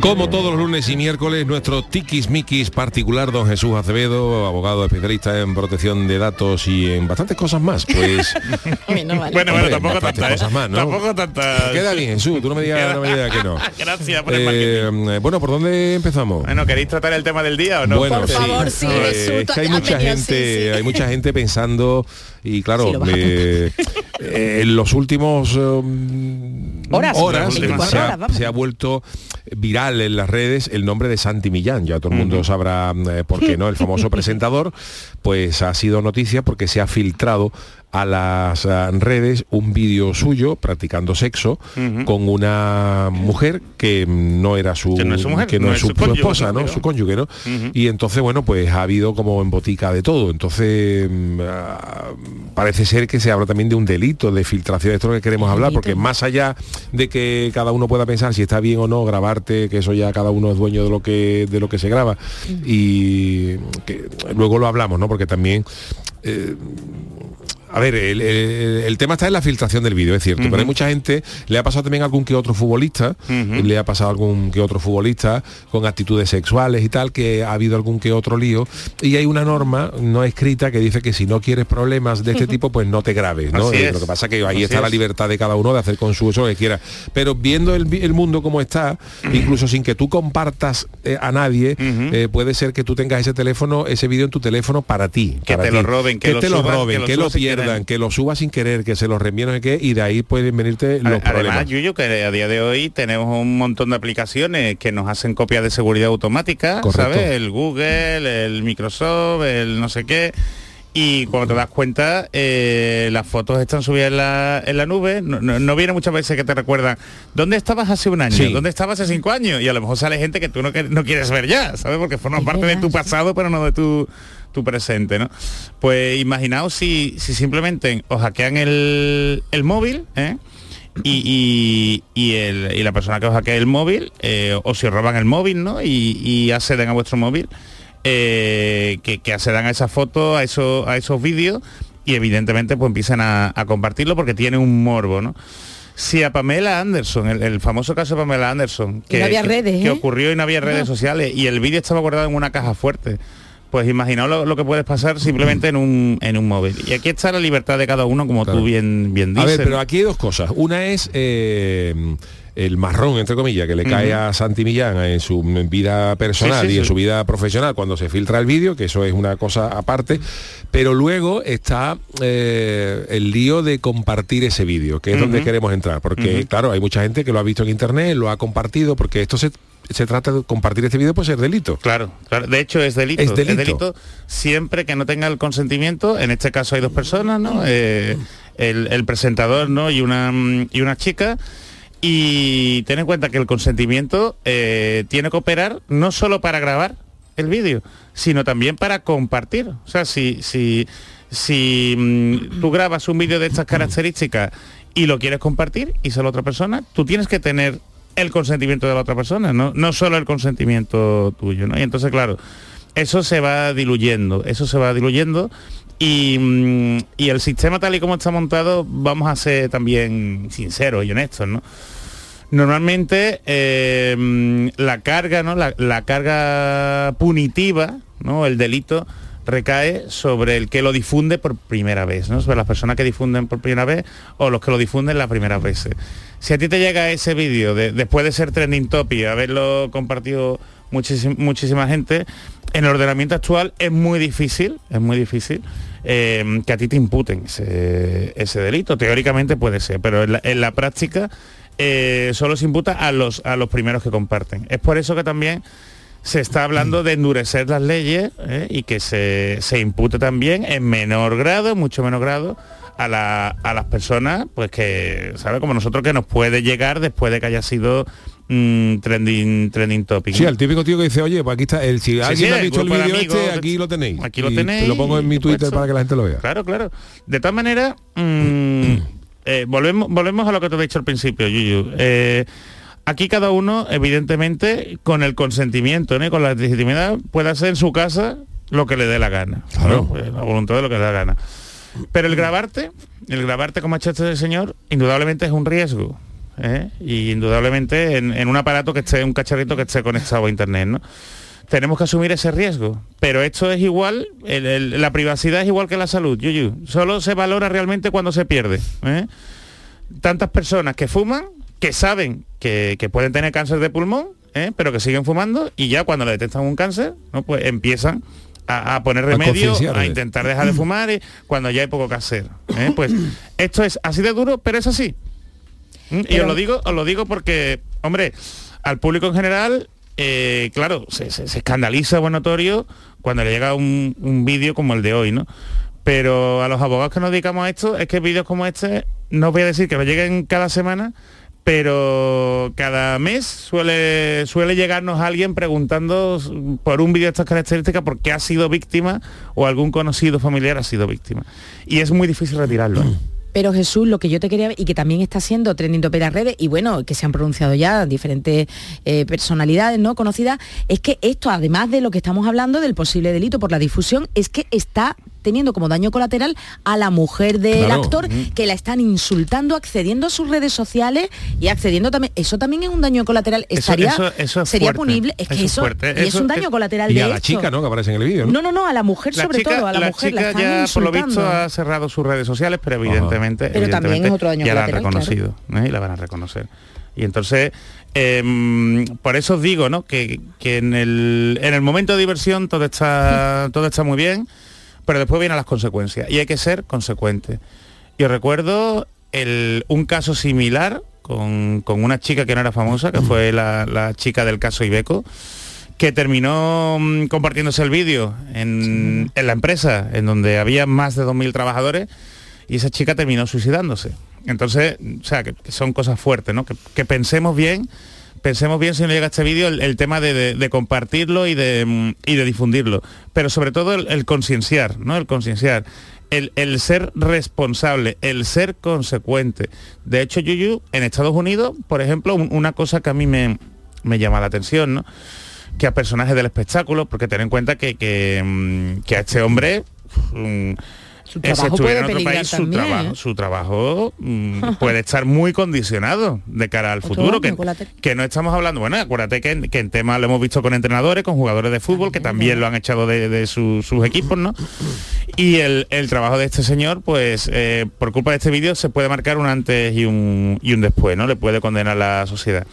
Como todos los lunes y miércoles, nuestro tiquismiquis particular, don Jesús Acevedo, abogado especialista en protección de datos y en bastantes cosas más. Pues Bueno, bueno, tampoco bastantes tanta, ¿eh? cosas más, ¿no? Tampoco tanta. Queda bien, Jesús, tú no me digas, no me digas que no. Gracias por el Eh, bueno, ¿por dónde empezamos? Bueno, ¿queréis tratar el tema del día o no? Bueno, sí. Eh, es que hay mucha gente, hay mucha gente pensando y claro, Sí, lo eh, eh, en los últimos um, Horas. horas, 24 se, ha, horas, vamos. se ha vuelto viral en las redes el nombre de Santi Millán. Ya todo el mundo sabrá eh, por qué no. El famoso presentador, pues ha sido noticia porque se ha filtrado a las ah, redes un vídeo suyo practicando sexo con una mujer que no era su Que no es su mujer, que no, no es es su, su cónyuge, esposa, ¿no? Su cónyuge, ¿no? Y entonces, bueno, pues ha habido como en botica de todo. Entonces, mm, ah, parece ser que se habla también de un delito de filtración, esto es lo que queremos hablar, porque más allá de que cada uno pueda pensar si está bien o no grabarte, que eso ya cada uno es dueño de lo que de lo que se graba y que luego lo hablamos, ¿no? Porque también eh, a ver, el, el- el tema está en la filtración del vídeo, es cierto, pero hay mucha gente, le ha pasado también a algún que otro futbolista, le ha pasado a algún que otro futbolista con actitudes sexuales y tal, que ha habido algún que otro lío, y hay una norma no escrita que dice que si no quieres problemas de este tipo, pues no te grabes, ¿no? Eh, es. Lo que pasa que ahí Así está la es. libertad de cada uno de hacer con su uso lo que quiera. Pero viendo el, mundo como está, incluso sin que tú compartas eh, a nadie, eh, puede ser que tú tengas ese teléfono, ese vídeo en tu teléfono para ti. Que para te lo roben, que lo te lo roben, que que lo lo, pierdan, que lo subas sin querer, que se lo reenvíen no sé y de ahí pueden venirte los Además, problemas. Yuyo, que a día de hoy tenemos un montón de aplicaciones que nos hacen copias de seguridad automática, Correcto. ¿sabes? El Google, el Microsoft, el no sé qué. Y cuando te das cuenta, eh, las fotos están subidas en la, en la nube. No, no- no viene muchas veces que te recuerdan, ¿dónde estabas hace un año? Sí. ¿Dónde estabas hace cinco años? Y a lo mejor sale gente que tú no, no quieres ver ya, ¿sabes? Porque forman parte de tu pasado, pero no de tu, tu presente, ¿no? Pues imaginaos si, si simplemente os hackean el, el móvil, ¿eh? y, y- y el- y la persona que os hackea el móvil, eh, o si os roban el móvil, ¿no? Y, y acceden a vuestro móvil, eh, que, que accedan a esa foto, a, eso, a esos vídeos, y evidentemente pues empiezan a, a compartirlo porque tiene un morbo, ¿no? Si a Pamela Anderson, el, el famoso caso de Pamela Anderson, que, no había que- redes, que ¿eh? ocurrió y no había redes No. sociales, y el vídeo estaba guardado en una caja fuerte, pues imaginaos lo, lo que puedes pasar simplemente en un, en un móvil. Y aquí está la libertad de cada uno, como Claro. tú bien, bien A dices. ver, pero aquí hay dos cosas. Una es eh, el marrón, entre comillas, que le cae a Santi Millán en su vida personal Sí, sí, y en sí. su vida profesional cuando se filtra el vídeo, que eso es una cosa aparte. Pero luego está eh, el lío de compartir ese vídeo, que es donde queremos entrar. Porque, claro, hay mucha gente que lo ha visto en internet, lo ha compartido, porque esto se, se trata de compartir este vídeo, puede ser delito. Claro, claro. De hecho es delito. Es delito. siempre que no tenga el consentimiento. En este caso hay dos personas, ¿no? Eh, el, el presentador, ¿no? Y una mm, y una chica. Y ten en cuenta que el consentimiento eh, tiene que operar no solo para grabar el vídeo, sino también para compartir. O sea, si, si, si mm, tú grabas un vídeo de estas características y lo quieres compartir y solo otra persona, tú tienes que tener el consentimiento de la otra persona, no, no solo el consentimiento tuyo, ¿no? Y entonces, claro, eso se va diluyendo, eso se va diluyendo y, mm, y el sistema tal y como está montado, vamos a ser también sinceros y honestos, ¿no? Normalmente eh, mm, la carga, ¿no? La, la carga punitiva, ¿no? El delito recae sobre el que lo difunde por primera vez, ¿no? Sobre las personas que difunden por primera vez o los que lo difunden las primeras veces. Si a ti te llega ese vídeo de- después de ser trending topic, haberlo compartido muchísim- muchísima gente, en el ordenamiento actual es muy difícil, es muy difícil eh, que a ti te imputen ese, delito. Teóricamente puede ser, pero en la, en la práctica eh, solo se imputa a los, a los primeros que comparten. Es por eso que también se está hablando de endurecer las leyes ¿eh? y que se, se impute también en menor grado, mucho menor grado, a, la- a las personas, pues que, ¿sabe? Como nosotros que nos puede llegar después de que haya sido mm, trending, trending topic. Sí, ¿no? al típico tío que dice, oye, pues aquí está, el, si Sí, alguien sí, ha el visto el vídeo este, aquí lo tenéis. aquí lo Y tenéis, Lo pongo en mi Twitter supuesto. para que la gente lo vea. Claro, claro. De todas maneras, mm, eh, volvemos, volvemos a lo que te he dicho al principio, Yuyu. Eh, aquí cada uno, evidentemente, con el consentimiento, ¿no? con la legitimidad, puede hacer en su casa lo que le dé la gana. Claro. Pues, la voluntad de lo que le dé la gana. Pero el grabarte, el grabarte como ha hecho este señor, indudablemente es un riesgo. ¿eh? y indudablemente en, en un aparato que esté, un cacharrito que esté conectado a internet, ¿no? tenemos que asumir ese riesgo. Pero esto es igual, el- el- la privacidad es igual que la salud, Yuyu. Solo se valora realmente cuando se pierde. ¿eh? Tantas personas que fuman, que saben que, que pueden tener cáncer de pulmón, ¿eh? pero que siguen fumando y ya cuando le detectan un cáncer, ¿no? pues empiezan a, a poner remedio, a intentar dejar de fumar y cuando ya hay poco que hacer. ¿eh? Pues esto es así de duro, pero es así. ¿Mm? Y Pero- os lo digo, os lo digo porque, hombre, al público en general, eh, claro, se, se- se escandaliza buen notorio cuando le llega un, un vídeo como el de hoy, ¿no? Pero a los abogados que nos dedicamos a esto, es que vídeos como este, no os voy a decir que me lleguen cada semana, pero cada mes suele, suele llegarnos alguien preguntando por un vídeo de estas características por qué ha sido víctima o algún conocido familiar ha sido víctima. Y es muy difícil retirarlo. ¿eh? Pero Jesús, lo que yo te quería y que también está siendo trending topic en las redes y bueno, que se han pronunciado ya diferentes eh, personalidades no conocidas, es que esto, además de lo que estamos hablando del posible delito por la difusión, es que está teniendo como daño colateral a la mujer del Claro. actor que la están insultando, accediendo a sus redes sociales y accediendo también. Eso también es un daño colateral. Estaría, eso- eso es sería fuerte. punible. Es que Eso es y es un daño colateral Y de a la chica, ¿no? Que aparece en el vídeo, ¿no? No, no, no, a la mujer La sobre chica, todo, a la, la mujer la están ya por lo visto insultando. ha cerrado sus redes sociales, pero evidentemente, Pero también es otro daño ya la han colateral, reconocido ¿eh? y la van a reconocer. Y entonces, em, por eso os digo, ¿no? Que, que en, el, en el momento de diversión todo está, todo está muy bien, pero después vienen las consecuencias y hay que ser consecuente. Yo recuerdo el- un caso similar con, con una chica que no era famosa, que fue la, la chica del caso Ibeco, que terminó mm, compartiéndose el vídeo en, en la empresa, en donde había más de 2.000 trabajadores, y esa chica terminó suicidándose. Entonces, o sea, que, que son cosas fuertes, ¿no? Que, que pensemos bien, pensemos bien si nos llega este vídeo el, tema de, de- compartirlo y de, mm, y de difundirlo. Pero sobre todo el, concienciar, ¿no? El concienciar. El, el ser responsable, el ser consecuente. De hecho, Yuyu, en Estados Unidos, por ejemplo, un- una cosa que a mí me, me llama la atención, ¿no? que a personajes del espectáculo, porque ten en cuenta que, que, mm, a este hombre mm, Su trabajo estuviera puede en otro país, su trabajo, ¿eh? su trabajo mm, puede estar muy condicionado de cara al futuro, que, que no estamos hablando, bueno, acuérdate que, en- que en tema lo hemos visto con entrenadores, con jugadores de fútbol, que también lo han echado de, de su- sus equipos, ¿no? Y el, el trabajo de este señor, pues eh, por culpa de este vídeo se puede marcar un antes y un, y un después, ¿no? Le puede condenar la sociedad.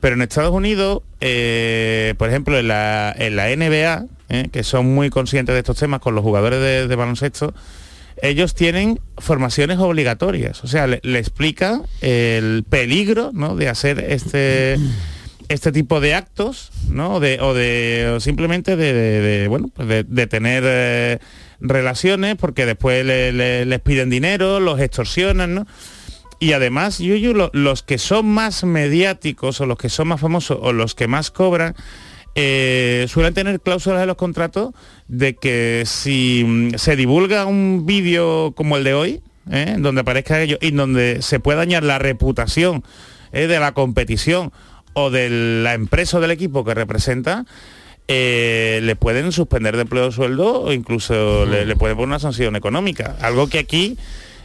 Pero en Estados Unidos, eh, por ejemplo, en la, en la NBA, eh, que son muy conscientes de estos temas con los jugadores de, baloncesto, ellos tienen formaciones obligatorias. O sea, le, explican el peligro ¿no? de hacer este este tipo de actos, ¿no? De, o de simplemente de, bueno, pues de, tener eh, relaciones porque después le- le- les piden dinero, los extorsionan, ¿no? Y además, Yuyu, lo- los que son más mediáticos o los que son más famosos o los que más cobran, eh, suelen tener cláusulas en los contratos de que si mm, se divulga un vídeo como el de hoy, ¿eh? donde aparezca ello y donde se puede dañar la reputación ¿eh? de la competición o de la empresa o del equipo que representa, eh, le pueden suspender de empleo sueldo o incluso le, le pueden poner una sanción económica. Algo que aquí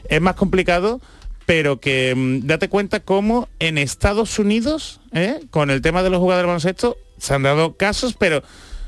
es más complicado, pero que mm, date cuenta cómo en Estados Unidos, con el tema de los jugadores de baloncesto, se han dado casos, pero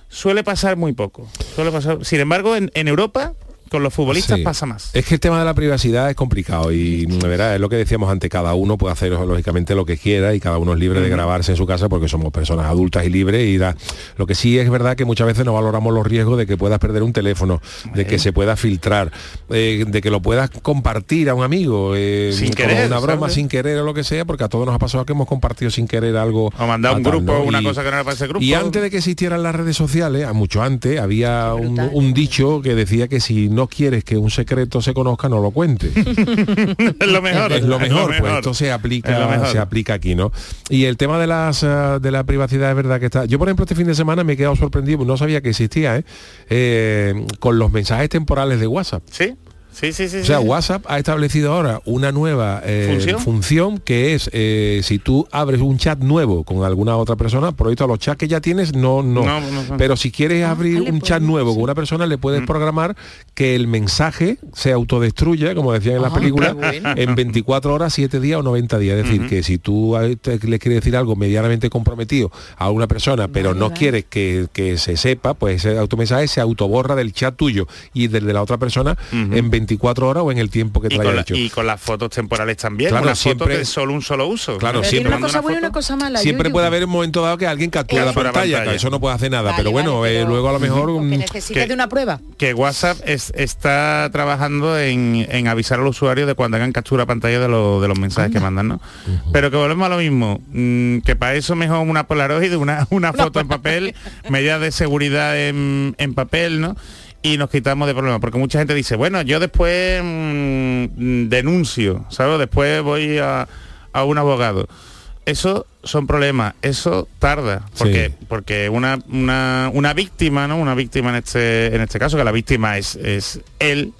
suele pasar muy poco. Pasar. Sin embargo, en Europa, con los futbolistas Sí. pasa más. Es que el tema de la privacidad es complicado y de verdad es lo que decíamos antes, cada uno puede hacer lógicamente lo que quiera y cada uno es libre de grabarse en su casa porque somos personas adultas y libres y da. Lo que sí es verdad que muchas veces no valoramos los riesgos de que puedas perder un teléfono, de que se pueda filtrar, eh, de que lo puedas compartir a un amigo, eh, Sin como querer, una broma ¿sabes? sin querer o lo que sea, porque a todos nos ha pasado que hemos compartido sin querer algo. O mandar un grupo, ¿no? una Y- cosa que no era para ese grupo. y antes de que existieran las redes sociales, a mucho antes, había un, un dicho que decía que si no quieres que un secreto se conozca, no lo cuente. es lo mejor. es lo mejor, pues mejor. esto se aplica, se aplica aquí, ¿no? Y el tema de las eh, de la privacidad es verdad que está. Yo, por ejemplo, este fin de semana me he quedado sorprendido, no sabía que existía, ¿eh? Eh, con los mensajes temporales de WhatsApp. Sí. Sí, sí, sí. O sea, sí. WhatsApp ha establecido ahora una nueva eh, ¿Función? ¿Función? que es eh, si tú abres un chat nuevo con alguna otra persona, por ahorita los chats que ya tienes no, no. No, no son. Pero si quieres abrir le un chat podemos, nuevo con una persona, le puedes programar que el mensaje se autodestruya, como decían en la Ah, película, qué bueno. en 24 horas, 7 días o 90 días. Es decir, que si tú a- te- le quieres decir algo medianamente comprometido a una persona, pero Vale, no vale. quieres que, que se sepa, pues ese automensaje se autoborra del chat tuyo y del de la otra persona en 24 horas o en el tiempo que te Y lo con, haya la- hecho. y con las fotos temporales también, Claro, una foto siempre- de solo un solo uso. Claro, Pero siempre- tiene una Mando cosa buena y foto. una cosa mala. Siempre puede haber un momento dado que alguien captura la pantalla, pantalla. que eso no puede hacer nada, Vale, pero bueno, vale, eh, luego a lo mejor necesitas que- de una prueba. que WhatsApp es- está trabajando en, en avisar al usuario de cuando hagan captura pantalla de, lo- de los mensajes que mandan, ¿no? Pero que volvemos a lo mismo, mm, que para eso mejor una Polaroid, una, una foto en papel, medidas de seguridad en, en papel, ¿no? Y nos quitamos de problemas, porque mucha gente dice, bueno, yo después mm, denuncio, ¿sabes? Después voy a, a un abogado. Eso son problemas, eso tarda, porque, Sí. porque una, una, una víctima, ¿no? Una víctima en este, en este caso, que la víctima es, es él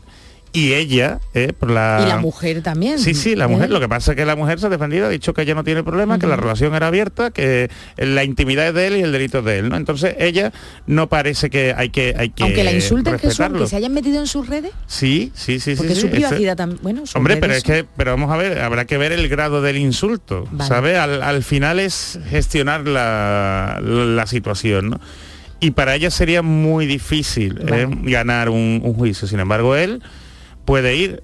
y ella, ¿eh? por la... Y la mujer también. Sí, sí, la mujer. ¿eh? Lo que pasa es que la mujer se ha defendido, ha dicho que ella no tiene problema, que la relación era abierta, que la intimidad es de él y el delito es de él, ¿no? Entonces ella no parece que hay que hay que Aunque la insulten, Jesús, respetarlo. aunque se hayan metido en sus redes, Sí, sí, sí, sí. porque sí, su privacidad también. Bueno, Hombre, pero es que, pero vamos a ver, habrá que ver el grado del insulto, Vale. ¿sabe? Al, al final es gestionar la, la situación, ¿no? Y para ella sería muy difícil ¿eh? ganar un, un juicio. Sin embargo, él puede ir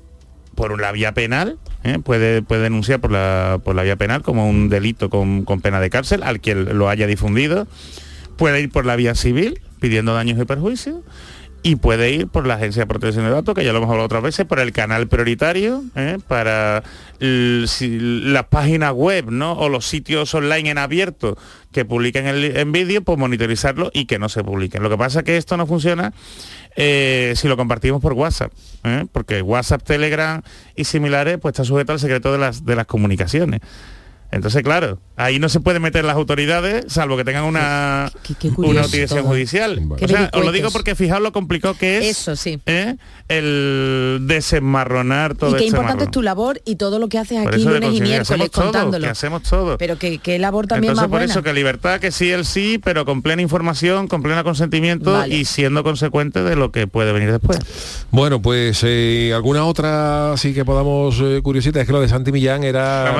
por la vía penal, ¿eh? puede, puede denunciar por la, por la vía penal como un delito con, con pena de cárcel al que lo haya difundido, puede ir por la vía civil pidiendo daños y perjuicios y puede ir por la Agencia de Protección de Datos, que ya lo hemos hablado otras veces, por el canal prioritario, ¿eh? para las páginas web ¿no? o los sitios online en abierto que publiquen el, en vídeo, pues monitorizarlo y que no se publiquen. Lo que pasa es que esto no funciona eh, si lo compartimos por WhatsApp, ¿eh? porque WhatsApp, Telegram y similares pues está sujeto al secreto de las, de las comunicaciones. Entonces, claro, ahí no se puede meter las autoridades, salvo que tengan una, Qué- qué una autorización todo. judicial. O sea, os lo digo porque fijaos lo complicado que es Eso sí. ¿eh? el desenmarronar todo y qué este importante es tu labor y todo lo que haces Por aquí lunes y miércoles hacemos todo, contándolo. que hacemos todo. Pero que, que labor también Entonces más por buena. eso que libertad, que sí, el sí, pero con plena información, con pleno consentimiento Vale. y siendo consecuente de lo que puede venir después. Bueno, pues eh, alguna otra sí que podamos eh, curiosita, es que lo de Santi Millán era,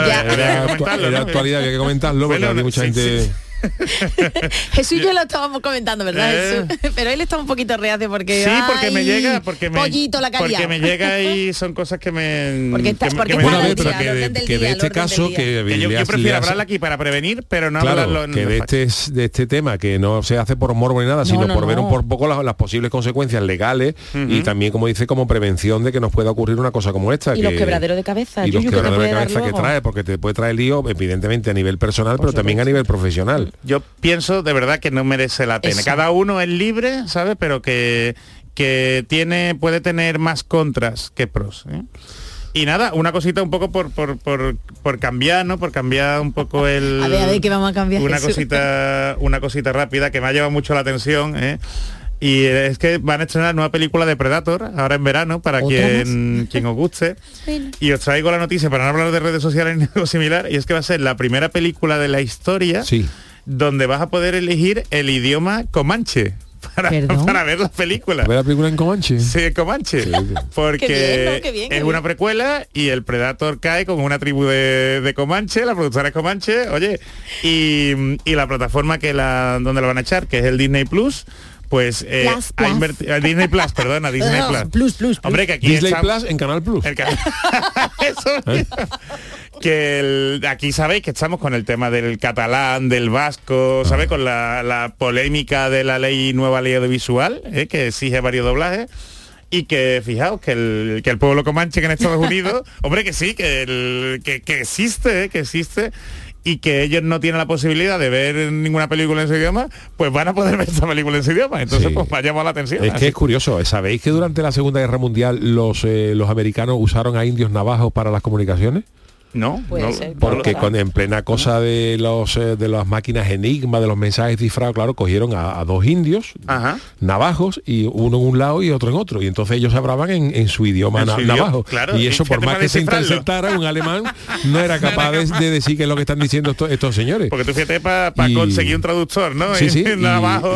comentarlo, era ¿no? actualidad, había que comentarlo, porque Bueno, había mucha sí, gente... sí, Jesús y yo lo estábamos comentando, ¿verdad, Eh. Jesús? Pero él está un poquito reacio porque... Sí, porque me llega, porque me, Pollito la porque calidad. me llega y son cosas que me Porque está- que porque que me está día, que, que de día, este caso que, yo, le yo has- prefiero hablarla aquí para prevenir, pero no Claro, hablarlo en que de este, de este tema, que no se hace por morbo ni nada, sino no, por ver un poco las, las posibles consecuencias legales y también, como dice, como prevención de que nos pueda ocurrir una cosa como esta. Y que- los quebraderos de cabeza, Y los quebraderos de cabeza que trae, porque te puede traer lío, evidentemente, a nivel personal, pero también a nivel profesional. Yo pienso de verdad que no merece la pena. Eso. Cada uno es libre, ¿sabes? Pero que, que tiene, puede tener más contras que pros. ¿eh? Y nada, una cosita un poco por, por, por, por cambiar, ¿no? Por cambiar un poco el. A ver, a ver, ¿qué vamos a cambiar, Una Jesús? cosita, una cosita rápida que me ha llevado mucho la atención, ¿eh? Y es que van a estrenar nueva película de Predator ahora en verano para ¿Otra quien, quien os guste. Bueno. Y os traigo la noticia para no hablar de redes sociales ni algo similar. Y es que va a ser la primera película de la historia Sí. Donde vas a poder elegir el idioma comanche para, para ver las películas. ¿Ver la película en Comanche? Sí, Comanche. Sí. Porque Qué bien, ¿no? Qué bien, qué es bien. una precuela y el Predator cae con una tribu de, de Comanche, la productora es Comanche, oye, y, y la plataforma que la donde la van a echar, que es el Disney Plus, pues eh, Plus, ha plus. invertido eh, Disney Plus, perdona, Disney Plus. plus, plus, plus. Hombre, que aquí Disney está- Plus en Canal Plus. el ca- Eso mismo. Que el- aquí sabéis que estamos con el tema del catalán, del vasco, ¿sabes? Con la, la polémica de la ley nueva ley audiovisual, ¿eh? que exige varios doblajes. Y que fijaos que el, que el pueblo comanche que en Estados Unidos, hombre que sí, que, el- que, que existe, ¿eh? que existe, y que ellos no tienen la posibilidad de ver ninguna película en su idioma, pues van a poder ver esta película en su idioma. Entonces, Sí. pues ha llamado la atención. Es Así que es curioso, ¿sabéis que durante la Segunda Guerra Mundial los, eh, los americanos usaron a indios navajos para las comunicaciones? No, Puede no, ser, Porque con, en plena cosa de los eh, de las máquinas enigma, de los mensajes cifrados, claro, cogieron a, a dos indios, Ajá. navajos, y uno en un lado y otro en otro. Y entonces ellos hablaban en, en su idioma En navajo. claro, y eso, por más que se interceptara, un alemán no era capaz de, de decir qué es lo que están diciendo estos, estos señores. Porque tú fíjate para conseguir un traductor, ¿no? Sí, En- sí, en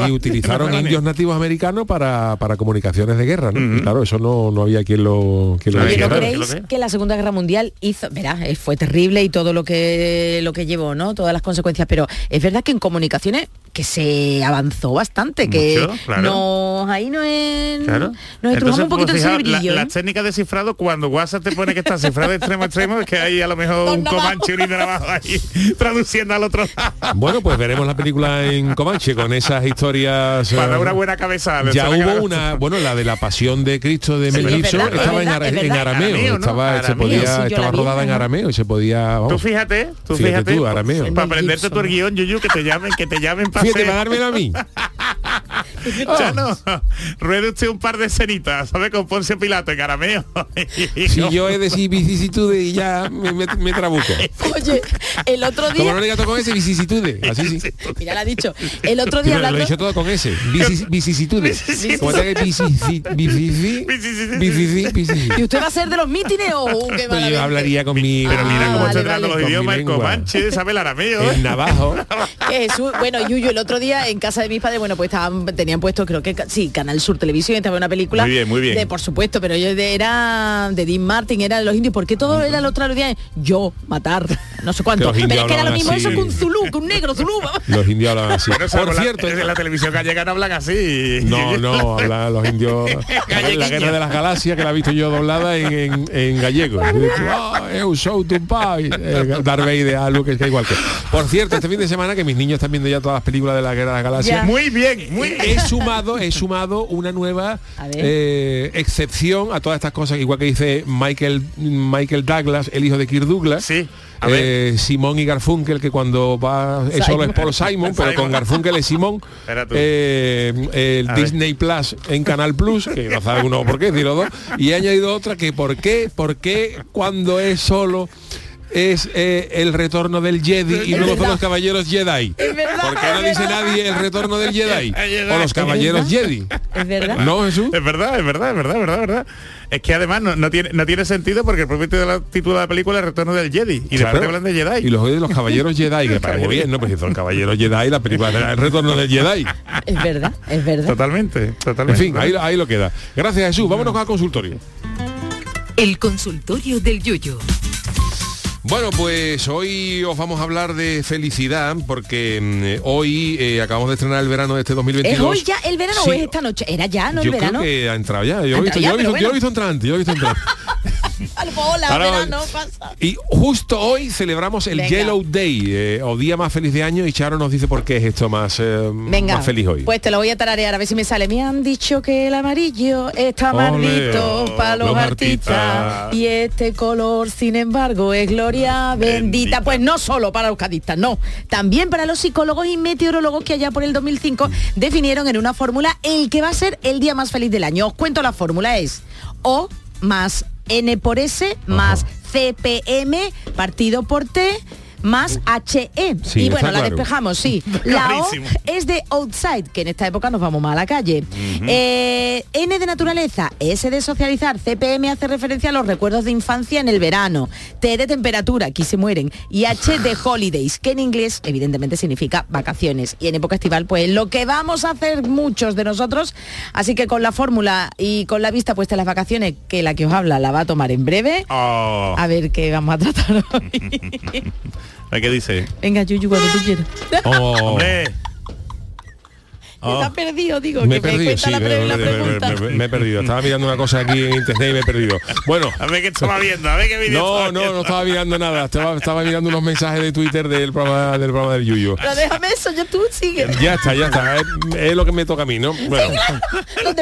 y, utilizaron indios nativos americanos para, para comunicaciones de guerra, ¿no? Y claro, eso no, no había quien lo, quien lo Oye, Oye, ¿no dijera. Claro, creéis ¿qué es que? la Segunda Guerra Mundial hizo, verá, eh, fue terrible y todo lo que lo que llevó, ¿no? Todas las consecuencias, pero es verdad que en comunicaciones que se avanzó bastante, que Mucho, claro. no ahí no es Claro. nos estrujamos un poquito el pues, la- cerebrillo. ¿eh? las técnicas de cifrado, cuando WhatsApp te pone que está cifrado de extremo a extremo, es que hay a lo mejor Dos un comanche unido abajo ahí, traduciendo al otro lado. Bueno, pues veremos la película en Comanche con esas historias. eh, Para una buena cabezada. ya hubo una, bueno, la de la pasión de Cristo de Sí, Mel es Gibson verdad, es estaba en, arameo, Arameo, ¿no? estaba, se Arameo. podía, Sí, yo la estaba vi, rodada en arameo y se podía, Tú vamos, fíjate, tú Fíjate fíjate. tú, arameo. Para aprenderte tu guion, Yuyu, que te llamen, que te llamen para fíjate, para dármelo a mí. Chano, ruede usted un par de escenitas, ¿sabe? Con Poncio Pilato en arameo. Si yo he decir vicisitudes y ya me, me, me trabuco. Oye, el otro Como día, no le gato con ese, vicisitudes. Así sí. mira, lo ha dicho, el otro día pero lo he hablando dicho todo con ese. Vicis- Vicisitudes. ¿Cómo te ¿Y usted va a ser de los mítines o qué Pues malamente? yo hablaría con mi... Pero mira Ah, cómo vale, tratando vale. los idiomas, en lengua. comanche, sabe el arameo. ¿eh? En navajo. Que Jesús, bueno, Yuyu, el otro día en casa de mis padres, bueno, pues estaban, tenían puesto, creo que sí, Canal Sur Televisión, estaba una película. Muy bien, muy bien. De, por supuesto, pero yo de- era de Dean Martin, era de los indios, porque todo era lo otro día, yo, matar, no sé cuánto. Pero es que era lo mismo así. eso que un zulú, que un negro zulú. Los indios hablan así. Por la- cierto, en la televisión gallega no hablan así. No, no, habla los indios. la guerra de las galaxias que la he visto yo doblada en, en, en gallego. Dice, "Ah, eu sou tu pai. Eh, Darth Vader, algo que es que igual que. Por cierto, este fin de semana que mis niños están viendo ya todas las películas de la guerra de las galaxias. Ya. Muy bien, muy bien. He sumado, he sumado una nueva A eh, excepción a todas estas cosas, igual que dice Michael Michael Douglas, el hijo de Kirk Douglas. Sí, a eh, Simón y Garfunkel, que cuando va es solo es Paul Simon, pero con. Garfunkel es Simón. Eh, el A ver. Disney Plus en Canal Plus, que no sabe uno por qué, los dos. Y he añadido otra que por qué, por qué cuando es solo es eh, el retorno del Jedi y luego son los caballeros Jedi. Es verdad, ¿Por qué no dice nadie el retorno del Jedi? O los caballeros ¿Es Jedi. Es verdad. ¿No, Jesús? Es verdad, es verdad, es verdad, es verdad, es verdad. Es que además no, no tiene, no tiene sentido porque el propio título de la, título de la película es Retorno del Jedi. Y después Claro. te hablan de Jedi. Y los de los caballeros Jedi, que parece muy bien, ¿no? Pues si son caballeros Jedi, la película será el retorno del Jedi. Es verdad, es verdad. Totalmente, En totalmente. fin, ahí, ahí lo queda. Gracias Jesús. Vámonos al consultorio. El consultorio del Yuyo. Bueno, pues hoy os vamos a hablar de felicidad porque mm, eh, hoy eh, acabamos de estrenar el verano de este 2022. ¿Es hoy ya el verano Sí. o es esta noche? Era ya, ¿no? Yo el creo verano. que ha entrado ya. Yo, he visto, yo he visto- yo he entrar antes, yo he visto entrar. Hola, Ahora- verano, pasa. Y justo hoy celebramos el Venga. Yellow Day, eh, o día más feliz de año, y Charo nos dice por qué es esto más, eh, Venga, más feliz hoy. pues te lo voy a tararear a ver si me sale. Me han dicho que el amarillo está maldito Ole, para los, los artistas. artistas. y este color, sin embargo, es gloria bendita. Bendita. Pues no solo para los cadistas, no. También para los psicólogos y meteorólogos que allá por el 2005 definieron en una fórmula el que va a ser el día más feliz del año. Os cuento la fórmula es O más N por S más CPM partido por T más HE. Sí, y bueno, la claro. despejamos, sí. La O es de outside, que en esta época nos vamos más a la calle. Eh, N de naturaleza, S de socializar, CPM hace referencia a los recuerdos de infancia en el verano. T de temperatura, aquí se mueren. Y H de holidays, que en inglés evidentemente significa vacaciones. Y en época estival, pues lo que vamos a hacer muchos de nosotros. Así que con la fórmula y con la vista puesta en las vacaciones, que la que os habla la va a tomar en breve. Oh, A ver qué vamos a tratar hoy. ¿Qué dice? Venga, Yuyu, cuando tú quieras. Oh, Hombre, Oh. Está perdido, digo, me he que me perdido, cuenta sí, la, me, pre- la me- me- pregunta. me- me he perdido. Estaba mirando una cosa aquí en internet y me he perdido. Bueno, a ver qué estaba viendo, a ver qué vídeo no, estaba no, viendo. no estaba mirando nada. Estaba, estaba mirando unos mensajes de Twitter del programa del, programa del Yuyo. Pero déjame eso, ya tú sigue. Ya está, ya está. Es, es lo que me toca a mí, ¿no? Bueno.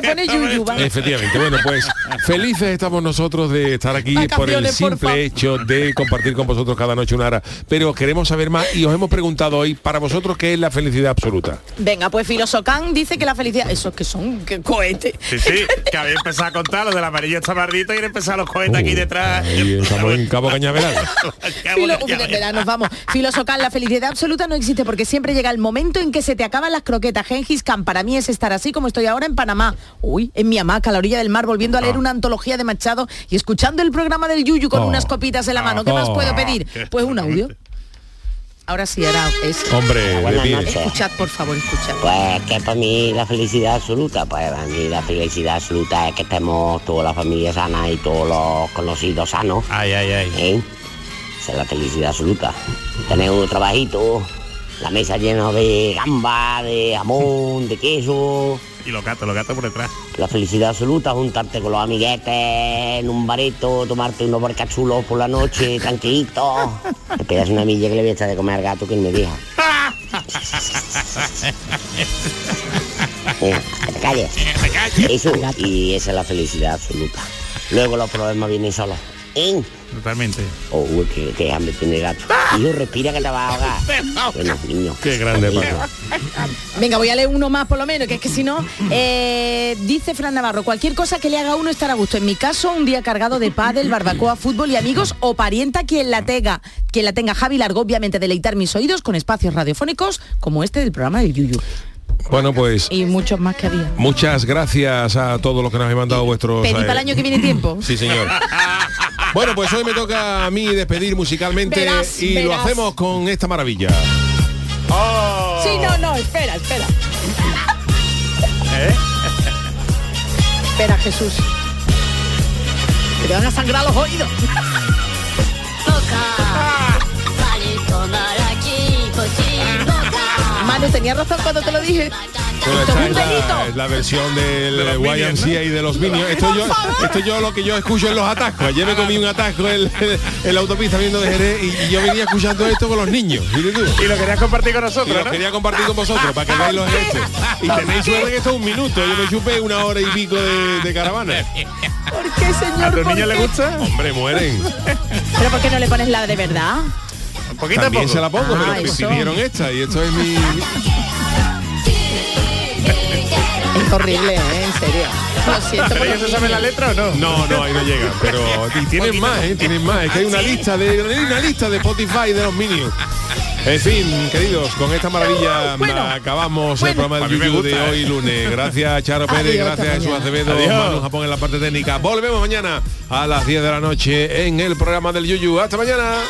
Pone Yuyu. Efectivamente, bueno, pues felices estamos nosotros de estar aquí por el por simple hecho de compartir con vosotros cada noche una hora. Pero queremos saber más y os hemos preguntado hoy para vosotros qué es la felicidad absoluta. Venga, pues filosofar Can dice que la felicidad, esos que son que cohetes. Sí, sí, que había empezado a contar lo del amarillo está maldito y han empezado los cohetes aquí detrás. Y estamos en Cabo Cañaveral. Filo, nos vamos. Filosocal, la felicidad absoluta no existe porque siempre llega el momento en que se te acaban las croquetas. Gengis Khan, para mí es estar así como estoy ahora en Panamá. Uy, en mi hamaca, a la orilla del mar, volviendo a leer Ah. una antología de Machado y escuchando el programa del Yuyu con Oh. unas copitas en la mano. ¿Qué más Oh. puedo pedir? Pues un audio. Ahora sí, era eso. Hombre, de Buenas noches. Escuchad, por favor, escuchad. Pues que para mí la felicidad absoluta, pues para mí la felicidad absoluta es que estemos toda la familia sana y todos los conocidos sanos. Ay, ay, ay. ¿Eh? Esa es la felicidad absoluta. Tener un trabajito, la mesa llena de gamba, de jamón, de queso. Y los gatos, los gatos por detrás. La felicidad absoluta, juntarte con los amiguetes en un bareto, tomarte unos barcachulos por la noche, tranquilito. Te pegas una milla que le voy a echar de comer al gato que él me deja. Venga, que te calles. Eso, y esa es la felicidad absoluta. Luego los problemas vienen solos. Totalmente. Oh, uy, qué, qué hambre tiene el gato. Hijo, respira que te va a ahogar. Bueno, niño. Qué grande, Paco. Venga, voy a leer uno más por lo menos, que es que si no, eh, dice Fran Navarro, cualquier cosa que le haga a uno estar a gusto. En mi caso, un día cargado de pádel, barbacoa, fútbol y amigos o parienta quien la tenga. Quien la tenga Javi Largo, obviamente deleitar mis oídos con espacios radiofónicos como este del programa del Yuyu. Bueno, pues Y muchos más que había. muchas gracias a todos los que nos habéis mandado vuestros... Pedí para el año que viene tiempo. Sí, señor. Bueno, pues hoy me toca a mí despedir musicalmente Verás, y lo hacemos con esta maravilla. Sí, no, no, espera, espera. ¿Eh? Espera, Jesús. Que te van a sangrar los oídos. Manu, tenía razón cuando te lo dije. Esta es la, es la versión del De los Minions, YMCA y de los Minions. Esto yo, esto yo lo que yo escucho en los atascos. Ayer me comí un atasco en, en la autopista viendo de Jerez y, y yo venía escuchando esto con los niños. Y lo querías compartir con Y nosotros, lo ¿no? quería compartir con vosotros para que veáis los gestos. Y tenéis suerte que esto es un minuto. Yo me chupé una hora y pico de, de caravana. ¿Por qué, señor? ¿A ¿Por niños les qué? gusta? Hombre, mueren. ¿Pero por qué no le pones la de verdad? Un poquito a También poco. se la pongo, Ah, pero me eso. pidieron esta y esto es mi... Es horrible, ¿eh? En serio. Lo siento ¿Pero por ellos los se saben la letra o no? No, no, ahí no llega. Pero y tienen más, ¿eh? Tienen más. Es que hay una lista de hay una lista de Spotify de los Minions. En fin, queridos, con esta maravilla Bueno, acabamos el programa me YouTube de gusta, ¿eh? hoy lunes. Gracias Charo Pérez, Adiós, gracias Jesús. Acevedo, Adiós. Manu Japón en la parte técnica. Volvemos mañana a las 10 de la noche en el programa del Yuyu. Hasta mañana.